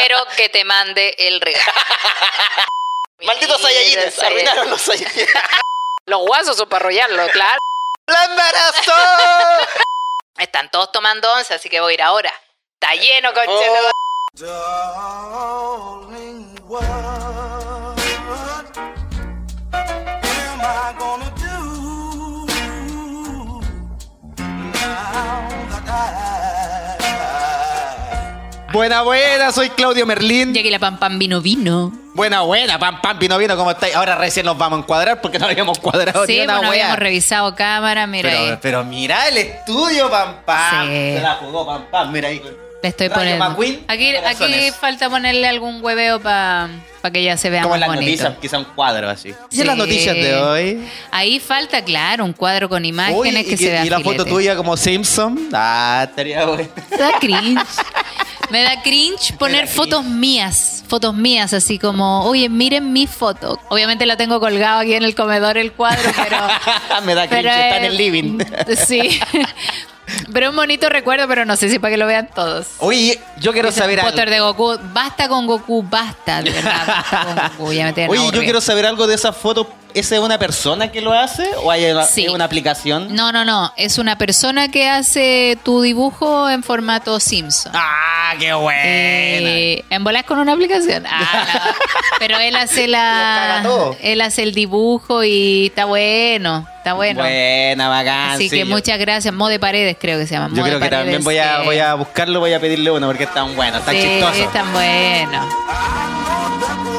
espero que te mande el regalo. Malditos Saiyajines, arruinaron los Saiyajines. Los guasos son para arrollarlo, claro. ¡La embarazó! Están todos tomando once, así que voy a ir ahora. Está lleno, con Oh. Buena, buena, soy Claudio Merlín. Ya que la pam pam vino vino. Buena, buena, pam, pam, vino, vino, ¿cómo estáis? Ahora recién nos vamos a encuadrar porque no habíamos cuadrado Sí, ni una bueno, wea. habíamos revisado cámara, mira pero, ahí. pero mira el estudio, pam, pam. Sí. Se la jugó, pam, pam, mira ahí. Le estoy poniendo. McQueen, Aquí, aquí falta ponerle algún hueveo para que ya se vea Como más en las bonito. noticias, quizá un cuadro así. Sí. las noticias de hoy? Ahí falta, claro, un cuadro con imágenes Uy, que y, se vea y la foto tuya como Simpson. Ah, estaría bueno. Da cringe. Me da cringe poner cringe. fotos mías. Fotos mías, así como, oye, miren mi foto. Obviamente la tengo colgado aquí en el comedor el cuadro, pero. Me da cringe, pero está en el living. Sí. Pero un bonito recuerdo, pero no sé si para que lo vean todos. Oye, yo quiero Dice, saber algo. de Goku. Basta con Goku, basta, de verdad. basta con Goku, ya me Oye, yo quiero saber algo de esa foto. ¿Esa es una persona que lo hace o hay una, Sí. es una aplicación? No, no, no. Es una persona que hace tu dibujo en formato Simpson. ¡Ah, qué buena! Eh, en bolas con una aplicación. Ah, no. Pero él hace la. Él hace el dibujo y está bueno. Está bueno. Buena, bacán. Así sí, que yo- muchas gracias. Mode Paredes, creo que se llama. Yo Mode creo que también voy a, eh, voy a buscarlo, voy a pedirle uno porque están buenos, están sí, chistosos. están buenos. will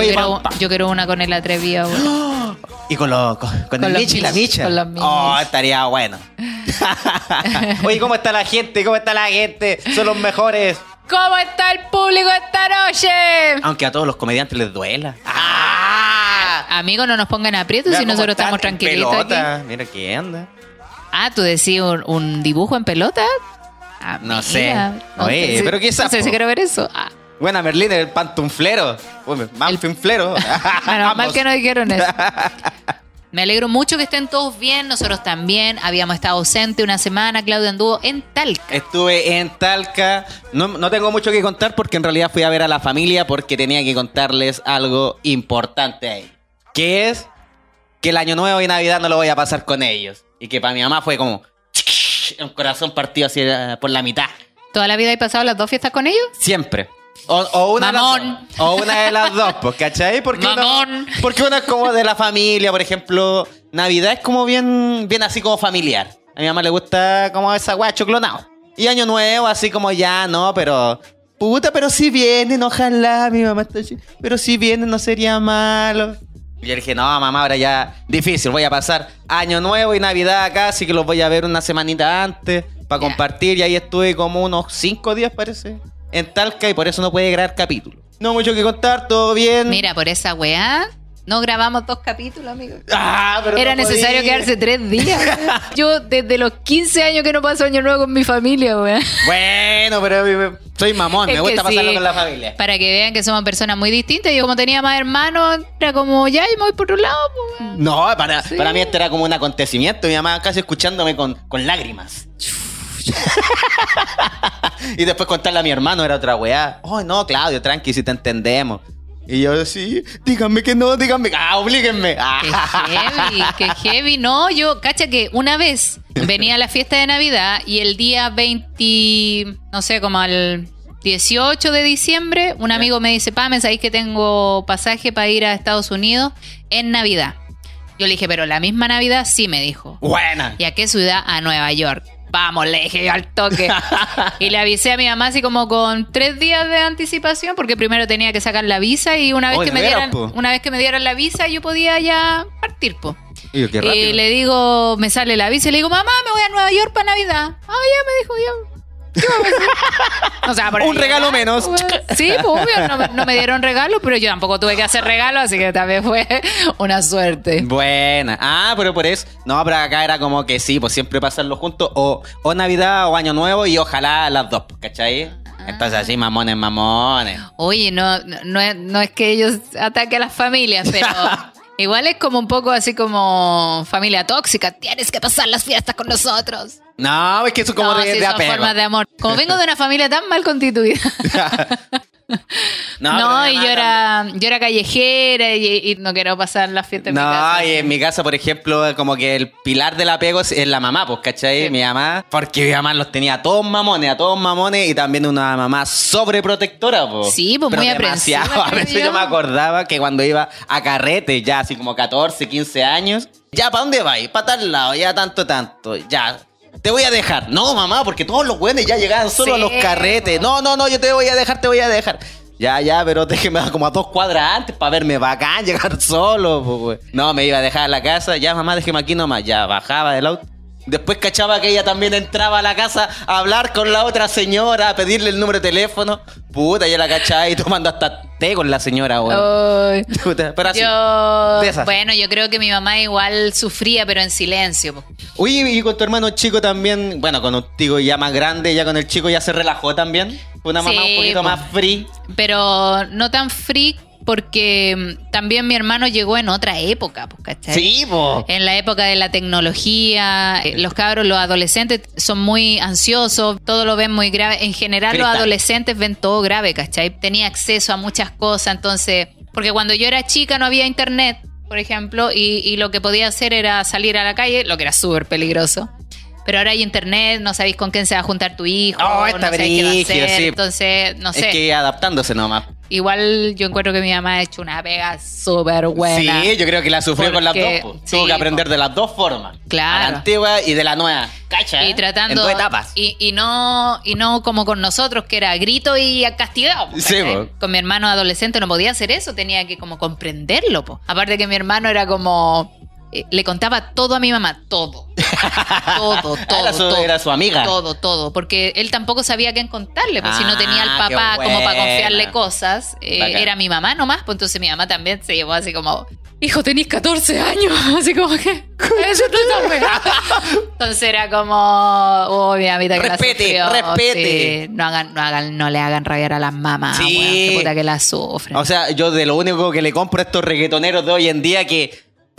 Oye, yo, quiero, yo quiero una con el atrevido. Y con, los con, con Con el Michi y la Micha. con los. Oh, estaría bueno. Oye, ¿cómo está la gente? ¿Cómo está la gente? Son los mejores. ¿Cómo está el público esta noche? Aunque a todos los comediantes les duela. ¡Ah! Amigos, no nos pongan aprietos si nosotros estamos tranquilitos aquí. pelota. Mira qué anda. Ah, ¿tú decís un, un dibujo en pelota? Ah, No mira. sé. Oye, pero qué No sé sapo. si quiero ver eso. Ah, Buena, Merlín, el pantunflero. Uy, Manfinflero. menos mal que no dijeron eso. Me alegro mucho que estén todos bien, nosotros también. Habíamos estado ausente una semana, Claudio anduvo en Talca. Estuve en Talca. No, no tengo mucho que contar porque en realidad fui a ver a la familia porque tenía que contarles algo importante ahí. Que es que el año nuevo y Navidad no lo voy a pasar con ellos. Y que para mi mamá fue como un corazón partido así eh, por la mitad. ¿Toda la vida he pasado las dos fiestas con ellos? Siempre. O, o una Mamón. De las dos, o una de las dos, pues, ¿cachai? Porque una- Mamón. porque una es como de la familia, por ejemplo. Navidad es como bien, bien así como familiar. A mi mamá le gusta como esa weá choclonado. Y Año Nuevo, así como ya, no, pero. Puta, pero si vienen, ojalá, mi mamá está así. Pero si vienen, no sería malo. Y yo dije, no, mamá, ahora ya difícil. Voy a pasar Año Nuevo y Navidad acá, así que los voy a ver una semanita antes para compartir. Y ahí estuve como unos cinco días, parece, en Talca y por eso no puede grabar capítulo. No mucho que contar, todo bien. Mira, por esa weá, no grabamos dos capítulos, amigo. Ah, pero Era no necesario quedarse tres días. Yo desde los 15 años que no paso año nuevo con mi familia, weón. Bueno, pero soy mamón, Es me gusta pasarlo sí, con la familia. Para que vean que somos personas muy distintas. Yo como tenía más hermanos, era como, ya, y me voy por otro lado. weón. No, para, Sí. para mí esto era como un acontecimiento. Mi mamá casi escuchándome con, con lágrimas. Y después contarle a mi hermano era otra weá. Oh, no, Claudio, tranqui, si te entendemos. Y yo, sí, díganme que no, díganme. Ah, oblíguenme. Qué Ah. heavy, qué heavy. No, yo, cacha que una vez venía a la fiesta de Navidad y el día 20, no sé, como al 18 de diciembre, un amigo me dice, Pame, ¿sabéis que tengo pasaje para ir a Estados Unidos en Navidad? Yo le dije, pero la misma Navidad sí me dijo. Buena. ¿Y a qué ciudad? A Nueva York. Vamos, le dije yo al toque. y le avisé a mi mamá así como con tres días de anticipación, porque primero tenía que sacar la visa y una vez que ¿de me dieran, una vez que me dieran la visa yo podía ya partir, po. Y yo, qué Y rápido. le digo, me sale la visa y le digo, mamá, me voy a Nueva York para Navidad. Ah, ya me dijo, ya. ¿Qué va a pasar? O sea, por Un ahí regalo era, menos. pues, Sí, pues, obvio, no, me- no me dieron regalo, pero yo tampoco tuve que hacer regalo, así que también fue una suerte. Buena. Ah, pero por eso. No, pero acá era como que sí, pues siempre pasarlo juntos. O, o Navidad o Año Nuevo y ojalá las dos, ¿cachai? Entonces así, mamones, mamones. Oye, no, no, no es, no es que ellos ataquen a las familias, pero igual es como un poco así como familia tóxica. Tienes que pasar las fiestas con nosotros. No, es que eso es como no, de, sí, de son apego. formas de amor. Como vengo de una familia tan mal constituida. No, No, y yo era, yo era callejera y, y no quiero pasar las fiestas en mi No, casa. y en mi casa, por ejemplo, como que el pilar del apego es es la mamá, pues, ¿cachai? Sí. Mi mamá, porque mi mamá los tenía a todos mamones, a todos mamones, y también una mamá sobreprotectora, pues. Sí, pues, Pero muy aprensiva. A veces yo. yo. me acordaba que cuando iba a carrete, ya así como 14, 15 años, ya, ¿para dónde vais? Para tal lado, ya tanto, tanto, ya. Te voy a dejar. No, mamá, porque todos los buenos ya llegaban solo a los carretes. No, no, no, yo te voy a dejar, te voy a dejar. Ya, ya, pero déjeme como a dos cuadras antes para verme bacán, llegar solo. güey. No, me iba a dejar a la casa. Ya, mamá, déjeme aquí nomás. Ya, bajaba del auto. Después cachaba que ella también entraba a la casa a hablar con la otra señora, a pedirle el número de teléfono. Puta, ya la cachaba y tomando hasta té con la señora. Puta, pero así. Yo, de esas. bueno, yo creo que mi mamá igual sufría, pero en silencio. po. Oye, y con tu hermano chico también, bueno, con un tío ya más grande, ya con el chico ya se relajó también. Fue una mamá Sí, un poquito po. más free. Pero no tan freak porque mm, también mi hermano llegó en otra época, pues, ¿cachai? Sí, po. En la época de la tecnología, eh, los cabros, los adolescentes son muy ansiosos, todo lo ven muy grave. En general, Cristal. los adolescentes ven todo grave, ¿cachai? Tenía acceso a muchas cosas, entonces, porque cuando yo era chica no había internet, por ejemplo, y, y lo que podía hacer era salir a la calle, lo que era súper peligroso. Pero ahora hay internet, no sabéis con quién se va a juntar tu hijo, Oh, no está sabéis qué va a brígido, hacer. sí. Entonces, no sé. Es que adaptándose nomás. Igual yo encuentro que mi mamá ha hecho una pega súper buena. Sí, yo creo que la sufrió con las dos. Sí, Tuvo que aprender de las dos formas. Claro. A la antigua y de la nueva. Cacha. Y ¿eh? tratando. En dos etapas. Y, y no, y no como con nosotros, que era grito y castigado. Sí. Con mi hermano adolescente no podía hacer eso, tenía que como comprenderlo. po. Aparte que mi hermano era como. Eh, le contaba todo a mi mamá, todo. todo, todo. Era su- todo. era su amiga. Todo, todo. Porque él tampoco sabía a quién contarle. Pues si no tenía al Ah, papá como para confiarle cosas, eh, era mi mamá nomás. Pues entonces mi mamá también se llevó así como. Hijo, tenés 14 años. Así como que. Eso es esa weá". Entonces era como. Oh, mi mamita que Respete, la sufrió. respete. Sí, no, hagan, no, hagan, no le hagan rabiar a las mamás. Sí. weón, qué puta que la sufren. O sea, yo de lo único que le compro a estos reggaetoneros de hoy en día que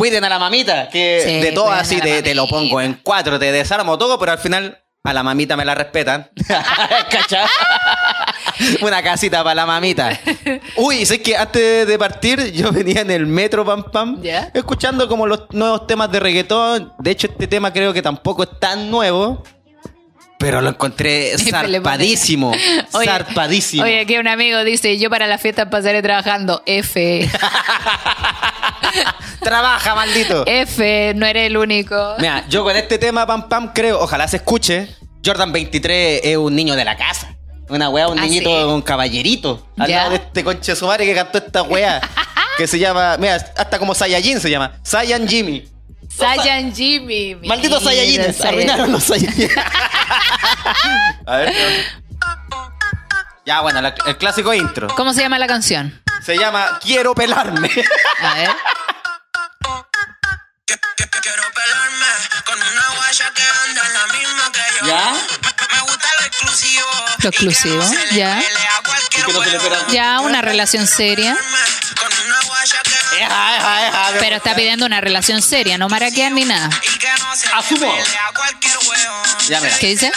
cuiden a la mamita. Que Sí, de todo así te, te lo pongo en cuatro, te desarmo todo, pero al final a la mamita me la respetan. ¿Cachai? Una casita para la mamita. Uy, sé que antes de partir yo venía en el metro, pam, pam, ¿Ya? escuchando como los nuevos temas de reggaetón. De hecho, este tema creo que tampoco es tan nuevo. Pero lo encontré zarpadísimo. Oye, zarpadísimo. Oye, aquí un amigo dice, yo para la fiesta pasaré trabajando. F. Trabaja, maldito. F, no eres el único. Mira, yo con este tema, pam, pam, creo, ojalá se escuche. Jordan 23 es un niño de la casa. Una weá, un Ah, niñito, sí. un caballerito. Al Ya. lado de este conche su madre que cantó esta weá. que se llama, mira, hasta como Saiyajin se llama. Saiyan Jimmy. Saiyan Jimmy. Saiyajines, Saiyan- arruinaron los Saiyajin. A ver. Ya, bueno, la- el clásico intro. ¿Cómo se llama la canción? Se llama Quiero pelarme. A ver. Quiero pelarme con una guaya que anda en la misma que yo. ¿Ya? Me, me gusta lo exclusivo. Lo exclusivo, no ya. no Ya, una relación seria. Eja, eja, eja. Pero está pidiendo una relación seria, no maraquean ni nada. Asumo. Ya, mira. ¿Qué dice?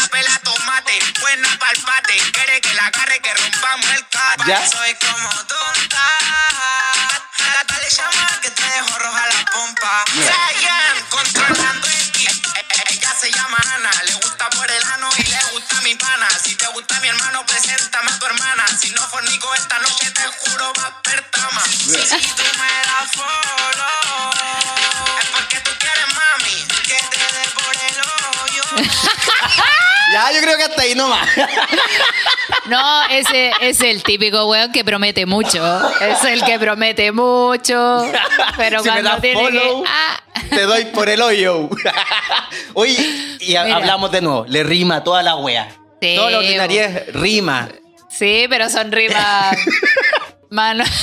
Ya. Soy como tonta. La pompa. Sayan, controlando eh, Ella se llama Ana, le gusta por el ano y le gusta mi pana. Si te gusta mi hermano, preséntame a tu hermana. Si no fornico esta noche, te juro va a per trama. Si, si tú me das follow, es porque tú quieres mami, que te dé por el hoyo. Ya, yo creo que hasta ahí nomás. No, ese es el típico weón que promete mucho. Es el que promete mucho. Pero Si me cuando das tiene follow, que. Ah, Te doy por el hoyo. Oye, y Mira. hablamos de nuevo. Le rima toda la wea. Sí, Todo lo ordinario es rima. Sí, pero son rimas. Mano.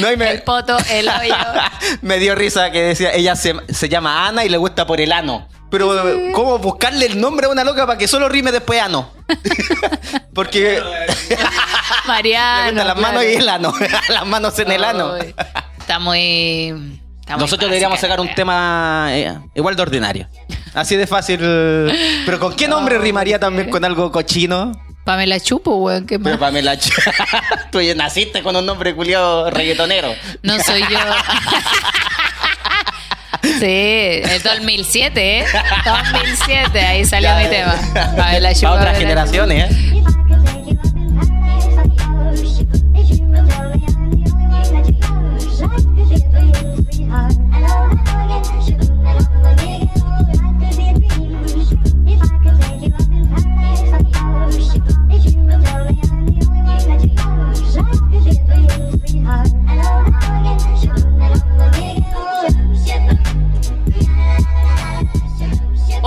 No, y me, El poto, el hoyo. me dio risa que decía, ella se, se llama Ana y le gusta por el ano. Pero, ¿cómo buscarle el nombre a una loca para que solo rime después ano? Porque le Mariano. gustan las manos claro. y el ano. las manos en el ano. Está muy. está muy Nosotros deberíamos sacar un tema eh, igual de ordinario. Así de fácil. Pero ¿con qué nombre rimaría también con algo cochino? Pamela Chupo, weón. ¿Qué Pero más? Pamela Ch- Tú ya naciste con un nombre culiado reggaetonero. No soy yo. Sí, el 2007, ¿eh? 2007, ahí salió Ya, mi tema. Pamela Chupo. Para otras generaciones, ¿eh?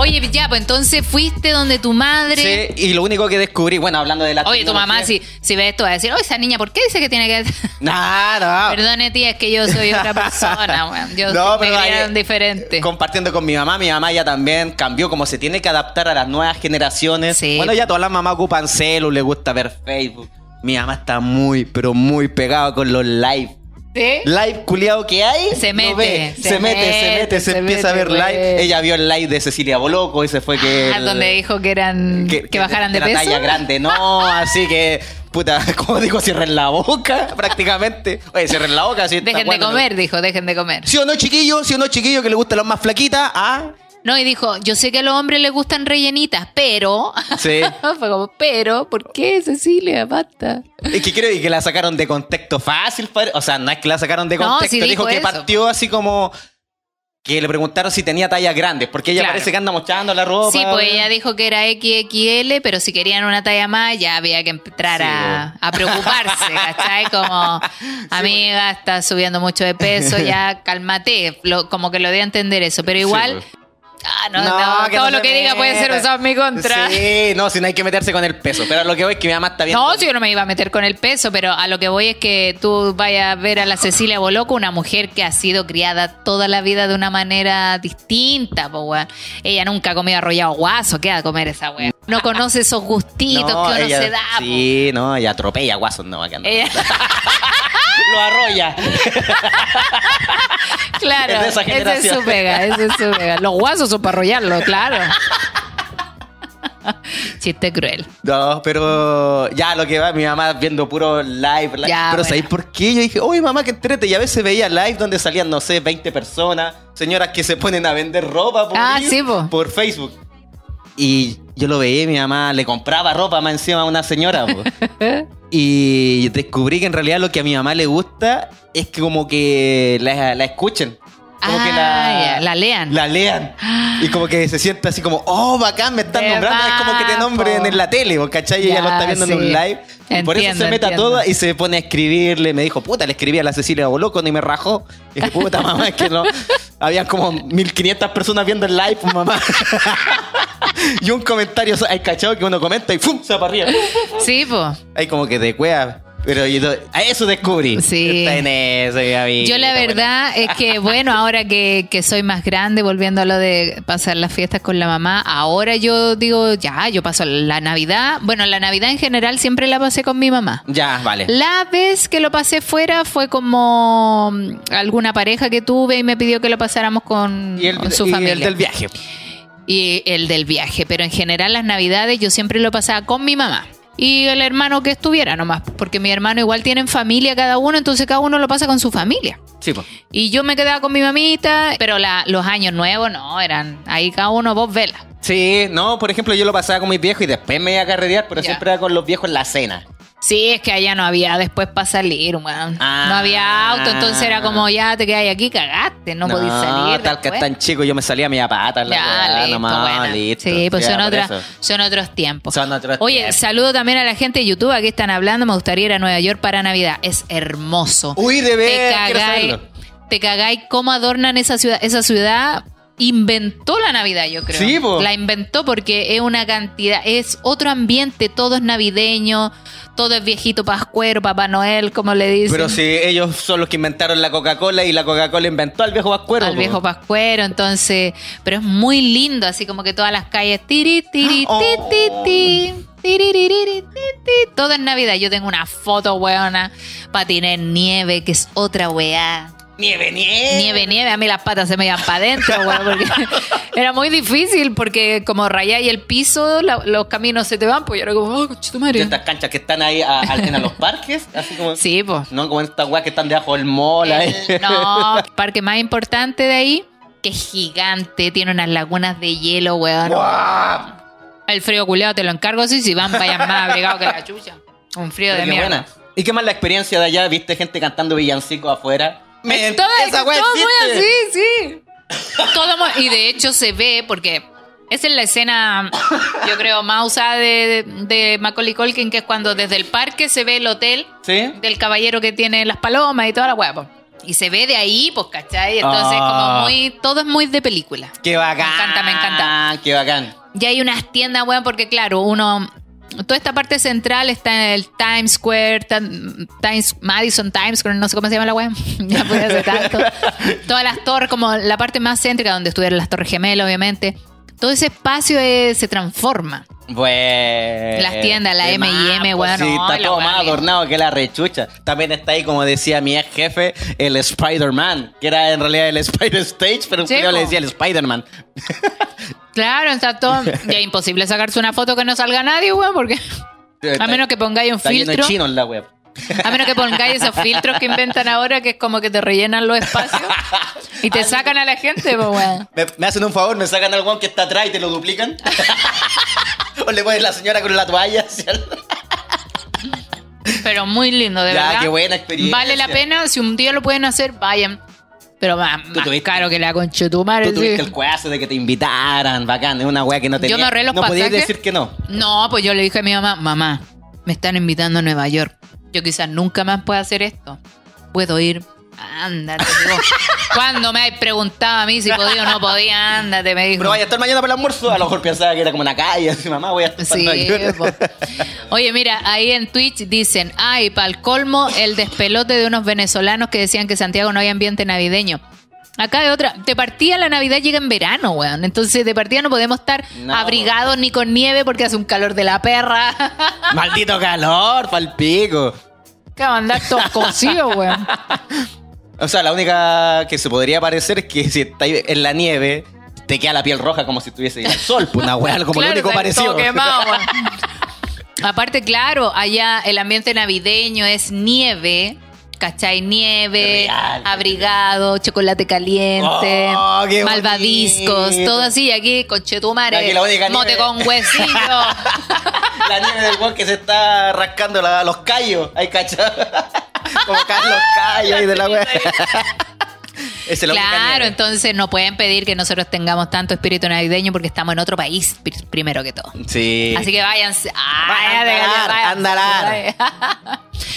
Oye, ya, pues entonces fuiste donde tu madre. Sí, y lo único que descubrí, bueno, hablando de la Oye, tu mamá, si, si ve esto, va a decir, oye, esa niña, ¿por qué dice que tiene que.? Nada, Perdone, tía, es que yo soy otra persona, weón. Yo No, me criaron diferente. Compartiendo con mi mamá, mi mamá ya también cambió, como se tiene que adaptar a las nuevas generaciones. Sí. Bueno, ya todas las mamás ocupan celu, le gusta ver Facebook. Mi mamá está muy, pero muy pegada con los live. ¿Sí? Live culiado que hay. Se mete, ve. se se, mete, se mete, mete, se, empieza a ver live. güey. Ella vio el live de Cecilia Boloco y se fue que. Ah, el- donde dijo que eran. Que, bajaran de, la peso. talla grande, no, así que. Puta, como dijo, cierren la boca, prácticamente. Oye, cierren la boca, Dejen de comer, dijo, dejen de comer. ¿Sí o no, chiquillo? ¿Sí o no, chiquillo? Que le gustan las más flaquitas. Ah, No, y dijo, yo sé que a los hombres les gustan rellenitas, pero. Sí. Fue como, pero, ¿por qué, Cecilia? Basta. Es que creo que la sacaron de contexto fácil. padre. O sea, no es que la sacaron de No, contexto. sí dijo dijo que eso. partió así como. Que le preguntaron si tenía tallas grandes. Porque ella Claro. parece que anda mostrando la ropa. Sí, pues ella dijo que era XXL, pero si querían una talla más, ya había que entrar a, a preocuparse, ¿cachai? Como, amiga, estás subiendo mucho de peso, ya cálmate. Lo- como que lo a entender eso, pero igual. pues. Ah, no, no, que todo no lo que diga puede ser usado en mi contra. Sí, no, si no hay que meterse con el peso. Pero lo que voy es que mi mamá está bien. No, si yo no me iba a meter con el peso, pero a lo que voy es que tú vayas a ver a la Cecilia Boloco, una mujer que ha sido criada toda la vida de una manera distinta, po, weón. Ella nunca ha comido arrollado guaso, ¿qué va a comer esa weón? No conoce esos gustitos que uno ella- se da, po. Sí, no, ella atropella guasos, no, acá no. Ella- Lo arrolla. claro, Es de esa esa es su pega, esa es su pega. Los guasos son para arrollarlo, claro. Chiste cruel. No, pero ya lo que va, mi mamá viendo puro live. live. Ya, pero bueno. ¿sabéis por qué? Yo dije, oye mamá, que entrete. Y a veces veía live donde salían, no sé, 20 personas, señoras que se ponen a vender ropa por, Ah, sí, po. por Facebook. Y yo lo veía, mi mamá le compraba ropa más encima a una señora. po. y descubrí que en realidad lo que a mi mamá le gusta es que como que la, la escuchen. Como que Ah, ya, la lean. La lean. Y como que se siente así como, oh, bacán, me están nombrando. Es como que te nombren po. en la tele, ¿vos ¿cachai? Y ella Ya, lo está viendo en un live. Y por eso se mete a entiendo. todas y se pone a escribirle. Me dijo, puta, le escribí a la Cecilia Boloco ni me rajó. Y dije, puta, mamá, es que no. Había como 1500 personas viendo el live, pues, mamá. y un comentario, hay cachado que uno comenta y ¡fum! se va para arriba. Sí, pues. Hay como que de cueva. Pero yo, a eso descubrí. Sí. Está en eso, mi amiga. Yo la verdad es que, bueno, ahora que, que soy más grande, volviendo a lo de pasar las fiestas con la mamá, ahora yo digo, ya, yo paso la Navidad. Bueno, la Navidad en general siempre la pasé con mi mamá. Ya, vale. La vez que lo pasé fuera fue como mm, alguna pareja que tuve y me pidió que lo pasáramos con, Y el, con su y familia. el del viaje. y el del viaje, pero en general las navidades yo siempre lo pasaba con mi mamá. Y el hermano que estuviera nomás, porque mi hermano igual tienen familia cada uno, entonces cada uno lo pasa con su familia. Sí, pues. Y yo me quedaba con mi mamita, pero la- los años nuevos no, eran ahí cada uno dos velas. Sí, no, por ejemplo, yo lo pasaba con mis viejos y después me iba a carretear, pero Ya. siempre era con los viejos en la cena. Sí, es que allá no había después para salir. Ah. No había auto, entonces era como ya te quedas aquí, cagaste, no, podís salir. tal que tan chico, yo me salía a mi pata. La Ya, weá, listo, nomás, buena. listo. Sí, pues Ya, son, otras, son otros tiempos. Son otros Oye, tiempos. saludo también a la gente de YouTube, aquí están hablando, me gustaría ir a Nueva York para Navidad. Es hermoso. Uy, de ver, te cagáis cómo adornan esa ciudad. Esa ciudad inventó la Navidad, yo creo. Sí, po. La inventó porque es una cantidad, es otro ambiente, todo es navideño, todo es viejito pascuero, Papá Noel, como le dicen. Pero si ellos son los que inventaron la Coca-Cola y la Coca-Cola inventó al viejo Pascuero. al po. viejo pascuero, entonces, pero es muy lindo, así como que todas las calles, tiri, tiri, Oh. ti, ti, ti, tiriririri, ti, ti, todo es Navidad. Yo tengo una foto, weona, patiné en nieve, que es otra weá. Nieve, nieve. Nieve, nieve, a mí las patas se me iban para adentro, porque era muy difícil, porque como rayáis el piso, la- los caminos se te van, pues yo era como, oh, tu madre. estas canchas que están ahí a, a- en los parques, así como. Sí, pues. No, como estas weas que están debajo del mall. ahí. No, el parque más importante de ahí, que es gigante, tiene unas lagunas de hielo, weón. El frío culeado te lo encargo así, si van vayan más abrigados que la chucha. Un frío Pero de mierda. buena. ¿Y qué más la experiencia de allá? ¿Viste gente cantando villancicos afuera? Todo esa wea todo muy así, sí. Todo muy- y de hecho se ve porque esa es la escena, yo creo, más usada de, de Macaulay Culkin, que es cuando desde el parque se ve el hotel ¿Sí? del caballero que tiene las palomas y toda la hueá. Y se ve de ahí, pues, ¿cachai? Entonces, Ah. como muy, todo es muy de película. Qué bacán. Me encanta, me encanta. Qué bacán. Y hay unas tiendas, weón, porque claro, uno. Toda esta parte central está en el Times Square, Times, Madison Times Square, no sé cómo se llama la weón. ya puede hace tanto. Todas las torres, como la parte más céntrica donde estuvieron las Torres Gemelas, obviamente. Todo ese espacio eh, se transforma. Bueno. Las tiendas, la M&M, weón, Sí, está todo más adornado que la rechucha. También está ahí, como decía mi ex jefe, el Spider-Man, que era en realidad el Spider-Stage, pero un Sí, culiao le decía el Spider-Man. Claro, está todo. Ya es imposible sacarse una foto que no salga nadie, weón, porque. A menos que pongáis un Está lleno de filtro. chino en la web. A menos que pongáis esos filtros que inventan ahora, que es como que te rellenan los espacios y te sacan a la gente, pues, weón. Me, me hacen un favor, me sacan al weón que está atrás y te lo duplican. o le pones la señora con la toalla. hacia el- Pero muy lindo, de Ya, verdad. qué buena experiencia. Vale la pena, si un día lo pueden hacer, vayan. Pero más, Tú más tuviste- caro que la conchetumare. Tú tuviste sí. el cuazo de que te invitaran, bacán, es una wea que no tenía. Yo me ahorré los No podías decir que no. No, pues yo le dije a mi mamá, mamá, me están invitando a Nueva York. Yo quizás nunca más pueda hacer esto. Puedo ir. Ándate, digo. Cuando me preguntaba a mí si podía o no podía, ándate, me dijo. Pero vaya a estar mañana para el almuerzo. A lo mejor pensaba que era como una calle. Así, mamá, voy a estar Sí. Oye, mira, ahí en Twitch dicen, ay, para el colmo, el despelote de unos venezolanos que decían que Santiago no hay ambiente navideño. Acá hay otra, de partida la Navidad llega en verano, weón. Entonces de partida no podemos estar No. abrigados ni con nieve porque hace un calor de la perra. Maldito calor, pa'l pico. que va a andar todo cocido, weón. O sea, la única que se podría parecer es que si estás en la nieve, te queda la piel roja como si estuviese en el sol. Pues una weá, como Claro, lo único está parecido. Aparte, claro, allá el ambiente navideño es nieve, ¿cachai? Nieve, Real. abrigado, chocolate caliente, Oh, bonito. todo así. Aquí, conchetumare, la única mote nieve. con huesillo. la nieve del weón que se está rascando la- los callos. Ahí, cacha. como los callos y de la es única claro, entonces no pueden pedir que nosotros tengamos tanto espíritu navideño porque estamos en otro país, pri- primero que todo. Sí. Así que váyanse. Vaya, Váyanse, váyanse.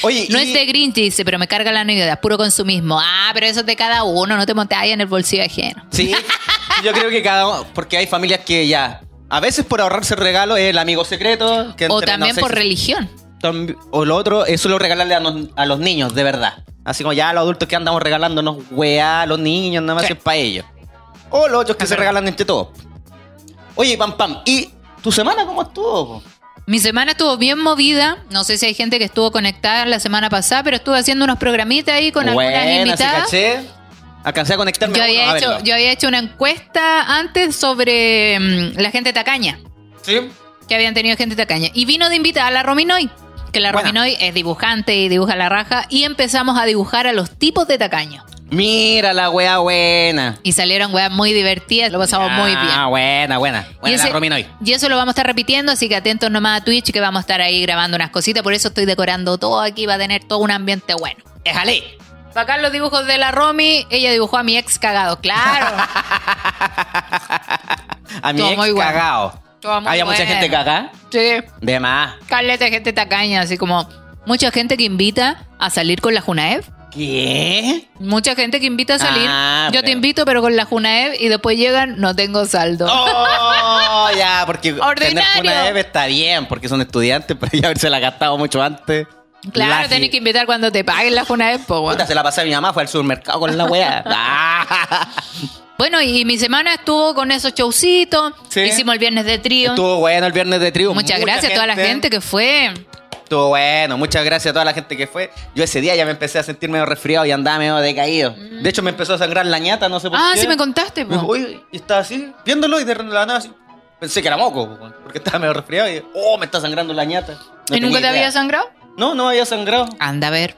Oye, No y- es de Grinch, dice, pero me carga la Navidad, puro consumismo. Ah, pero eso es de cada uno, no te montes ahí en el bolsillo ajeno. Sí, yo creo que cada uno, porque hay familias que ya, a veces por ahorrarse el regalo es el amigo secreto. Que O entre- también no sé por religión. O lo otro es solo regalarle a, nos- a los niños, de verdad. Así como ya los adultos que andamos regalándonos weá a los niños, nada más Sí. es para ellos. O los otros que se verdad. regalan entre todos. Oye, Pam Pam, ¿y tu semana cómo estuvo? Mi semana estuvo bien movida. No sé si hay gente que estuvo conectada la semana pasada, pero estuve haciendo unos programitas ahí con algunas Buena, invitadas. caché. Alcancé a conectarme Yo había, a hecho, yo había hecho una encuesta antes sobre mm, la gente tacaña, ¿Sí? que habían tenido gente tacaña. Y vino de invitada a la Rominoy, que la Buena. Rominoy es dibujante y dibuja la raja. Y empezamos a dibujar a los tipos de tacaños. Mira la weá buena. Y salieron weas muy divertidas, lo pasamos muy bien. Ah, buena, buena. Buena la ese- Rominoy. y eso lo vamos a estar repitiendo, así que atentos nomás a Twitch que vamos a estar ahí grabando unas cositas. Por eso estoy decorando todo aquí, va a tener todo un ambiente bueno. Déjale. Sacar los dibujos de la Romy, ella dibujó a mi ex cagado, claro. A mi ex muy bueno. Había mucha gente cagada. sí, De más. caleta gente tacaña, así como mucha gente que invita a salir con la Junaev. ¿Qué? Mucha gente que invita a salir. Ah, Yo te invito, pero con la Junaev y después llegan, no tengo saldo. Oh, ya, porque tener Eve está bien, porque son estudiantes, pero ya haberse la gastado mucho antes. claro, La- tenés que invitar cuando te paguen la Junaev, po, weón. Puta, se la pasé a mi mamá, fue al supermercado con la weá. Ah. Bueno, y mi semana estuvo con esos showcitos. Sí. Hicimos el viernes de trío. Estuvo bueno el viernes de trigo. Muchas mucha gracias a toda la gente que fue. Estuvo bueno, muchas gracias a toda la gente que fue. Yo ese día ya me empecé a sentir medio resfriado y andaba medio decaído. De hecho, me empezó a sangrar la ñata, no sé por Ah, qué. sí me contaste, Me dijo, po. "Oye", y estaba así, viéndolo y de la nada así. Pensé que era moco, po, porque estaba medio resfriado y oh, me está sangrando la ñata. No ¿Y nunca te había sangrado? No, no me había sangrado. Anda a ver.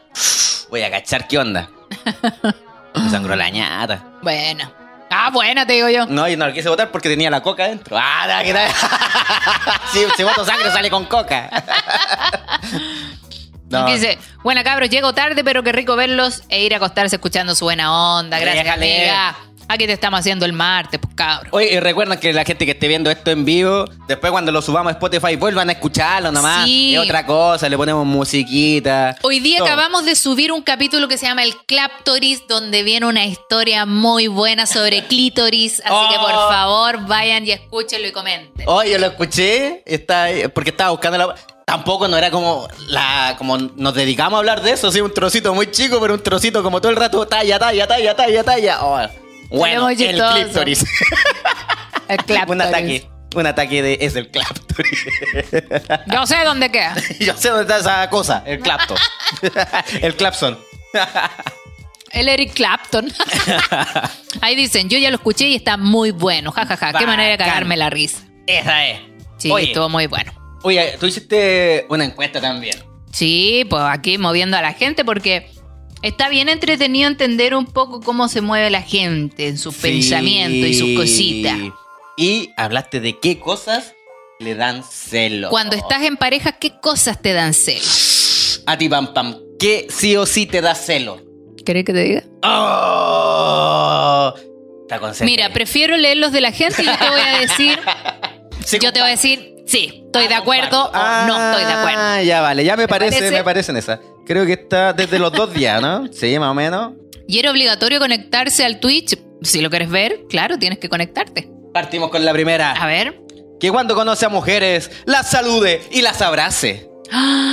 Voy a cachar qué onda. Me sangró la ñata. Bueno. Ah, buena, te digo yo. No, y no lo quise votar porque tenía la coca dentro. Ah, ¿qué tal? si, si voto sangre sale con coca. No. Dice, buena cabros, llego tarde, pero qué rico verlos e ir a acostarse escuchando su buena onda. Gracias, Déjale. amiga. Aquí te estamos haciendo el martes, pues cabros. Oye, y recuerden que la gente que esté viendo esto en vivo, después cuando lo subamos a Spotify, vuelvan a escucharlo nomás. Sí. Es otra cosa, le ponemos musiquita. Hoy día todo. acabamos de subir un capítulo que se llama El Claptoris, donde viene una historia muy buena sobre clítoris. Así que por Oh. favor vayan y escúchenlo y comenten. Oye, lo escuché, está, porque estaba buscando la... Tampoco no era como la como nos dedicamos a hablar de eso, sí, un trocito muy chico, pero un trocito como todo el rato, talla, talla, talla, talla, talla. Oh, bueno, el clítoris. El un Claptoris. ataque, un ataque de... es el clítoris. Yo sé dónde queda. Yo sé dónde está esa cosa, el clapto. el clapson. El Eric Clapton. Ahí dicen, yo ya lo escuché y está muy bueno. Ja, ja, ja. Qué manera de cagarme la risa. Esa es. Sí, Oye, estuvo muy bueno. oye, tú hiciste una encuesta también. Sí, pues aquí moviendo a la gente porque está bien entretenido entender un poco cómo se mueve la gente en sus Sí. pensamientos y sus cositas. Y hablaste de qué cosas le dan celo. Cuando estás en pareja, ¿qué cosas te dan celo? A ti, pam, pam. ¿Qué sí o sí te da celo? ¿Querés que te diga? ¡Oh! Mira, prefiero leer los de la gente y yo te voy a decir, Sí, yo te voy a decir, sí, estoy Ah, de acuerdo o no estoy de acuerdo. Ah, ya vale, ya me, ¿Me parece, parece? me parece en esa. Creo que está desde los dos días, ¿no? Sí, más o menos. Y era obligatorio conectarse al Twitch. Si lo quieres ver, claro, tienes que conectarte. Partimos con la primera. A ver. Que cuando conoce a mujeres, las salude y las abrace.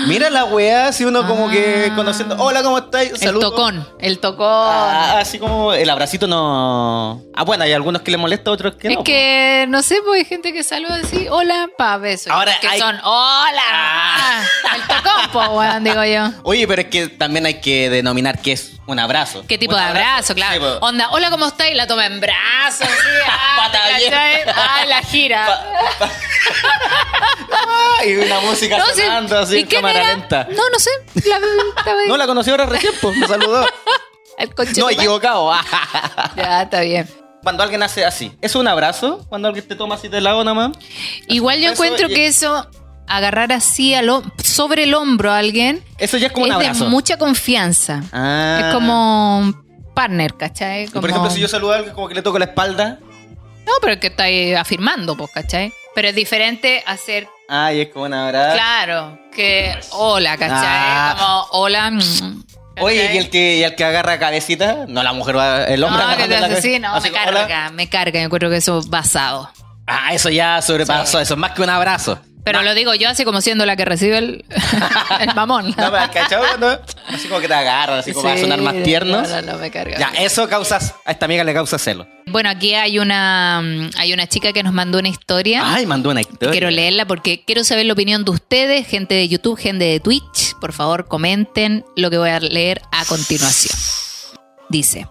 Mira la weá, si uno como que Ah. conociendo. Hola, ¿cómo estáis? El Saludo. tocón, el tocón. Ah, así como el abracito no. Ah, bueno, hay algunos que les molesta, otros que es no. que, no sé, pues hay gente que saluda así, hola, pa, beso. Ahora que hay- son, hola. Ah. El tocón, po, weón, digo yo. Oye, pero es que también hay que denominar qué es un abrazo. ¿Qué tipo Un de abrazo? Claro. Sí. Onda, hola, ¿cómo estáis? La toma en brazos, así. ah. Ah, la gira. Y una música No sonando así ¿y en quién cámara era? lenta. No, no sé. La. No la conocí ahora recién, pues, me saludó. El conche no, equivocado. Ya, está bien. Cuando alguien hace así, ¿es un abrazo? Cuando alguien te toma así de lado nomás. Igual yo Eso encuentro que eso, agarrar así hom- sobre el hombro a alguien, Eso ya es como un es abrazo. de mucha confianza. Ah. Es como un partner, ¿cachai? Y Como... Por ejemplo, si yo saludo a alguien como que le toco la espalda. No, pero es que está ahí afirmando, pues, ¿cachai? Pero es diferente hacer, Ay, es como un abrazo. claro, que hola, ¿cachai? Ah. Como hola. mm, Oye, y el que, y el que agarra cabecita, no la mujer, va- el hombre No, que te la hace así, cabeza. no, Así me carga, me carga. Yo encuentro que eso es basado. Ah, eso ya sobrepasó, eso es más que un abrazo. Pero lo digo yo así como siendo la que recibe el, el mamón. No, pero ¿cachai? Cuando- Así como que te agarra, así como va a sonar más Sí, tierno. No, no, no, me carga. Ya, eso causa, a esta amiga le causa celo. Bueno, aquí hay una, mm, hay una chica que nos mandó una historia. Ay, mandó una historia. Quiero leerla porque quiero saber la opinión de ustedes, gente de YouTube, gente de Twitch. Por favor, comenten lo que voy a leer a continuación. Dice.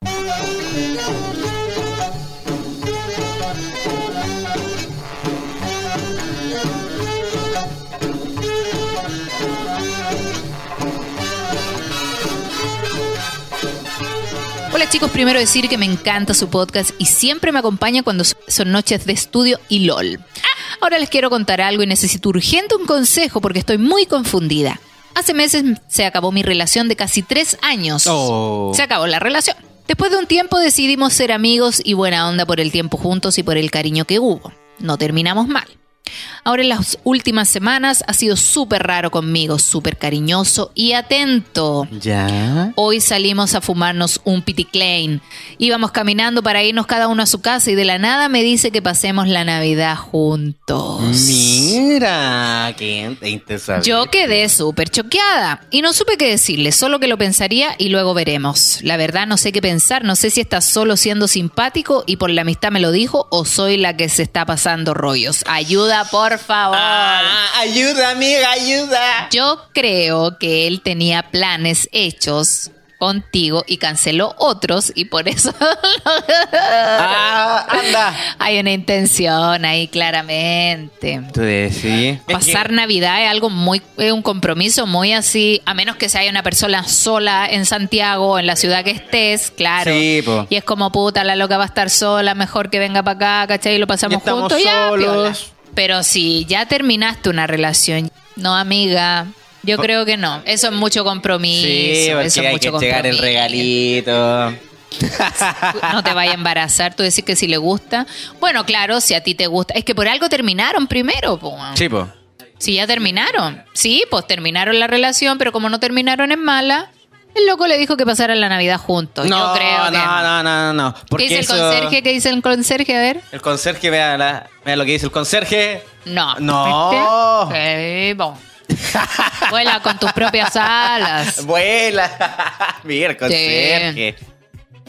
Hola chicos, primero decir que me encanta su podcast y siempre me acompaña cuando son noches de estudio y LOL. Ahora les quiero contar algo y necesito urgente un consejo porque estoy muy confundida. Hace meses se acabó mi relación de casi tres años. Oh. Se acabó la relación. Después de un tiempo decidimos ser amigos y buena onda por el tiempo juntos y por el cariño que hubo. No terminamos mal. Ahora en las últimas semanas ha sido súper raro conmigo, súper cariñoso y atento. Ya. Hoy salimos a fumarnos un piticlane. Íbamos caminando para irnos cada uno a su casa y de la nada me dice que pasemos la Navidad juntos. Mira, qué interesante. Yo quedé súper choqueada y no supe qué decirle, solo que lo pensaría y luego veremos. La verdad no sé qué pensar, no sé si está solo siendo simpático y por la amistad me lo dijo o soy la que se está pasando rollos. Ayuda, por favor. Ah, ayuda, amiga, ayuda. Yo creo que él tenía planes hechos contigo y canceló otros y por eso Ah, anda. hay una intención ahí claramente. Tú decís. Pasar Navidad es algo muy, es un compromiso muy así, a menos que se haya una persona sola en Santiago o en la ciudad que estés, claro. Sí. Y es como puta, la loca va a estar sola, mejor que venga para acá, ¿cachai? Y lo pasamos Y juntos, ya, piola. Pero si ya terminaste una relación, no, amiga, yo creo que no. Eso es mucho compromiso. Sí, porque eso es hay mucho que llegar el regalito. no te vaya a embarazar, tú decís que si le gusta. Bueno, claro, si a ti te gusta. Es que por algo terminaron primero, po. Sí, po. Si ya terminaron. Sí, pues terminaron la relación, pero como no terminaron en mala, el loco le dijo que pasaran la Navidad juntos. No, Yo creo que. no, no, no, no. ¿Qué dice el conserje? ¿Qué dice el conserje? A ver. El conserje, vea, la- vea lo que dice el conserje. No. No. Sí, po. Vuela con tus propias alas. Vuela. Mira, el conserje.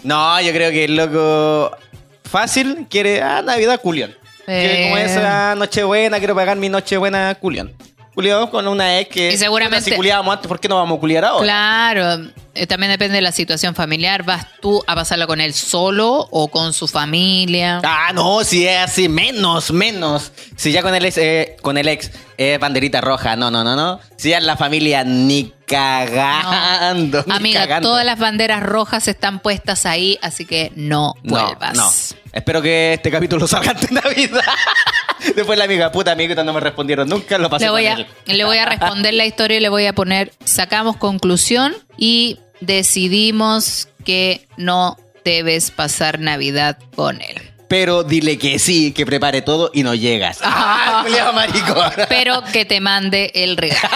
No, yo creo que el loco fácil quiere, ah, Navidad culión. Quiere como Eh. esa Nochebuena, quiero pagar mi Nochebuena culión. Culión con una ex que... Y seguramente- Si culiábamos antes, ¿por qué no vamos a culiar ahora? Claro, eh, también depende de la situación familiar. ¿Vas tú a pasarla con él solo o con su familia? Ah, no, si es así, menos, menos. Si ya con el ex, eh, con el ex banderita roja, no, no, no, no. Si ya la familia, ni cagando. ni Amiga, cagando. todas las banderas rojas están puestas ahí, así que no No, vuelvas. no. Espero que este capítulo salga antes de Navidad. Después la amiga, puta amiguita, no me respondieron nunca, lo pasé Le voy, a, le voy a responder la historia y le voy a poner, sacamos conclusión y decidimos que no debes pasar Navidad con él. Pero dile que sí, que prepare todo y no llegas. ¡Ah, maricón! Pero que te mande el regalo.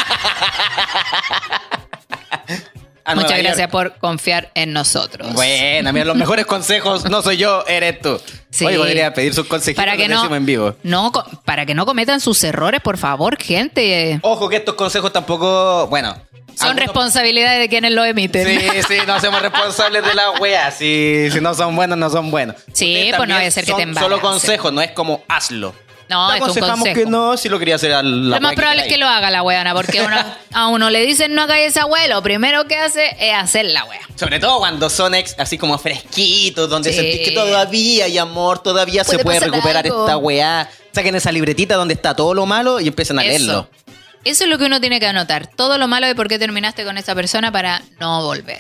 A Muchas Nueva gracias York. por confiar en nosotros. Bueno, mira, los mejores consejos no soy yo, eres tú. Sí. Oye, podría pedir sus consejos para que no, en vivo. no para que no cometan sus errores, por favor, gente. Ojo que estos consejos tampoco, bueno. Son algunos- responsabilidades de quienes lo emiten. Sí, sí, no somos responsables de la wea. Si, si no son buenos, no son buenos. Sí, Ustedes pues no a ser que te embaraces. Solo consejos, no es como hazlo. No, Te es un aconsejamos consejo. que no, si lo quería hacer a la Lo más probable es que lo haga la weona, porque uno- a uno le dicen no haga esa wea, lo primero que hace es hacer la wea. Sobre todo cuando son ex así como fresquitos, donde Sí. sentís que todavía hay amor, todavía se Puede puede pasar recuperar algo. esta weá. Saquen esa libretita donde está todo lo malo y empiezan a leerlo. Eso es lo que uno tiene que anotar. Todo lo malo de por qué terminaste con esa persona para no volver.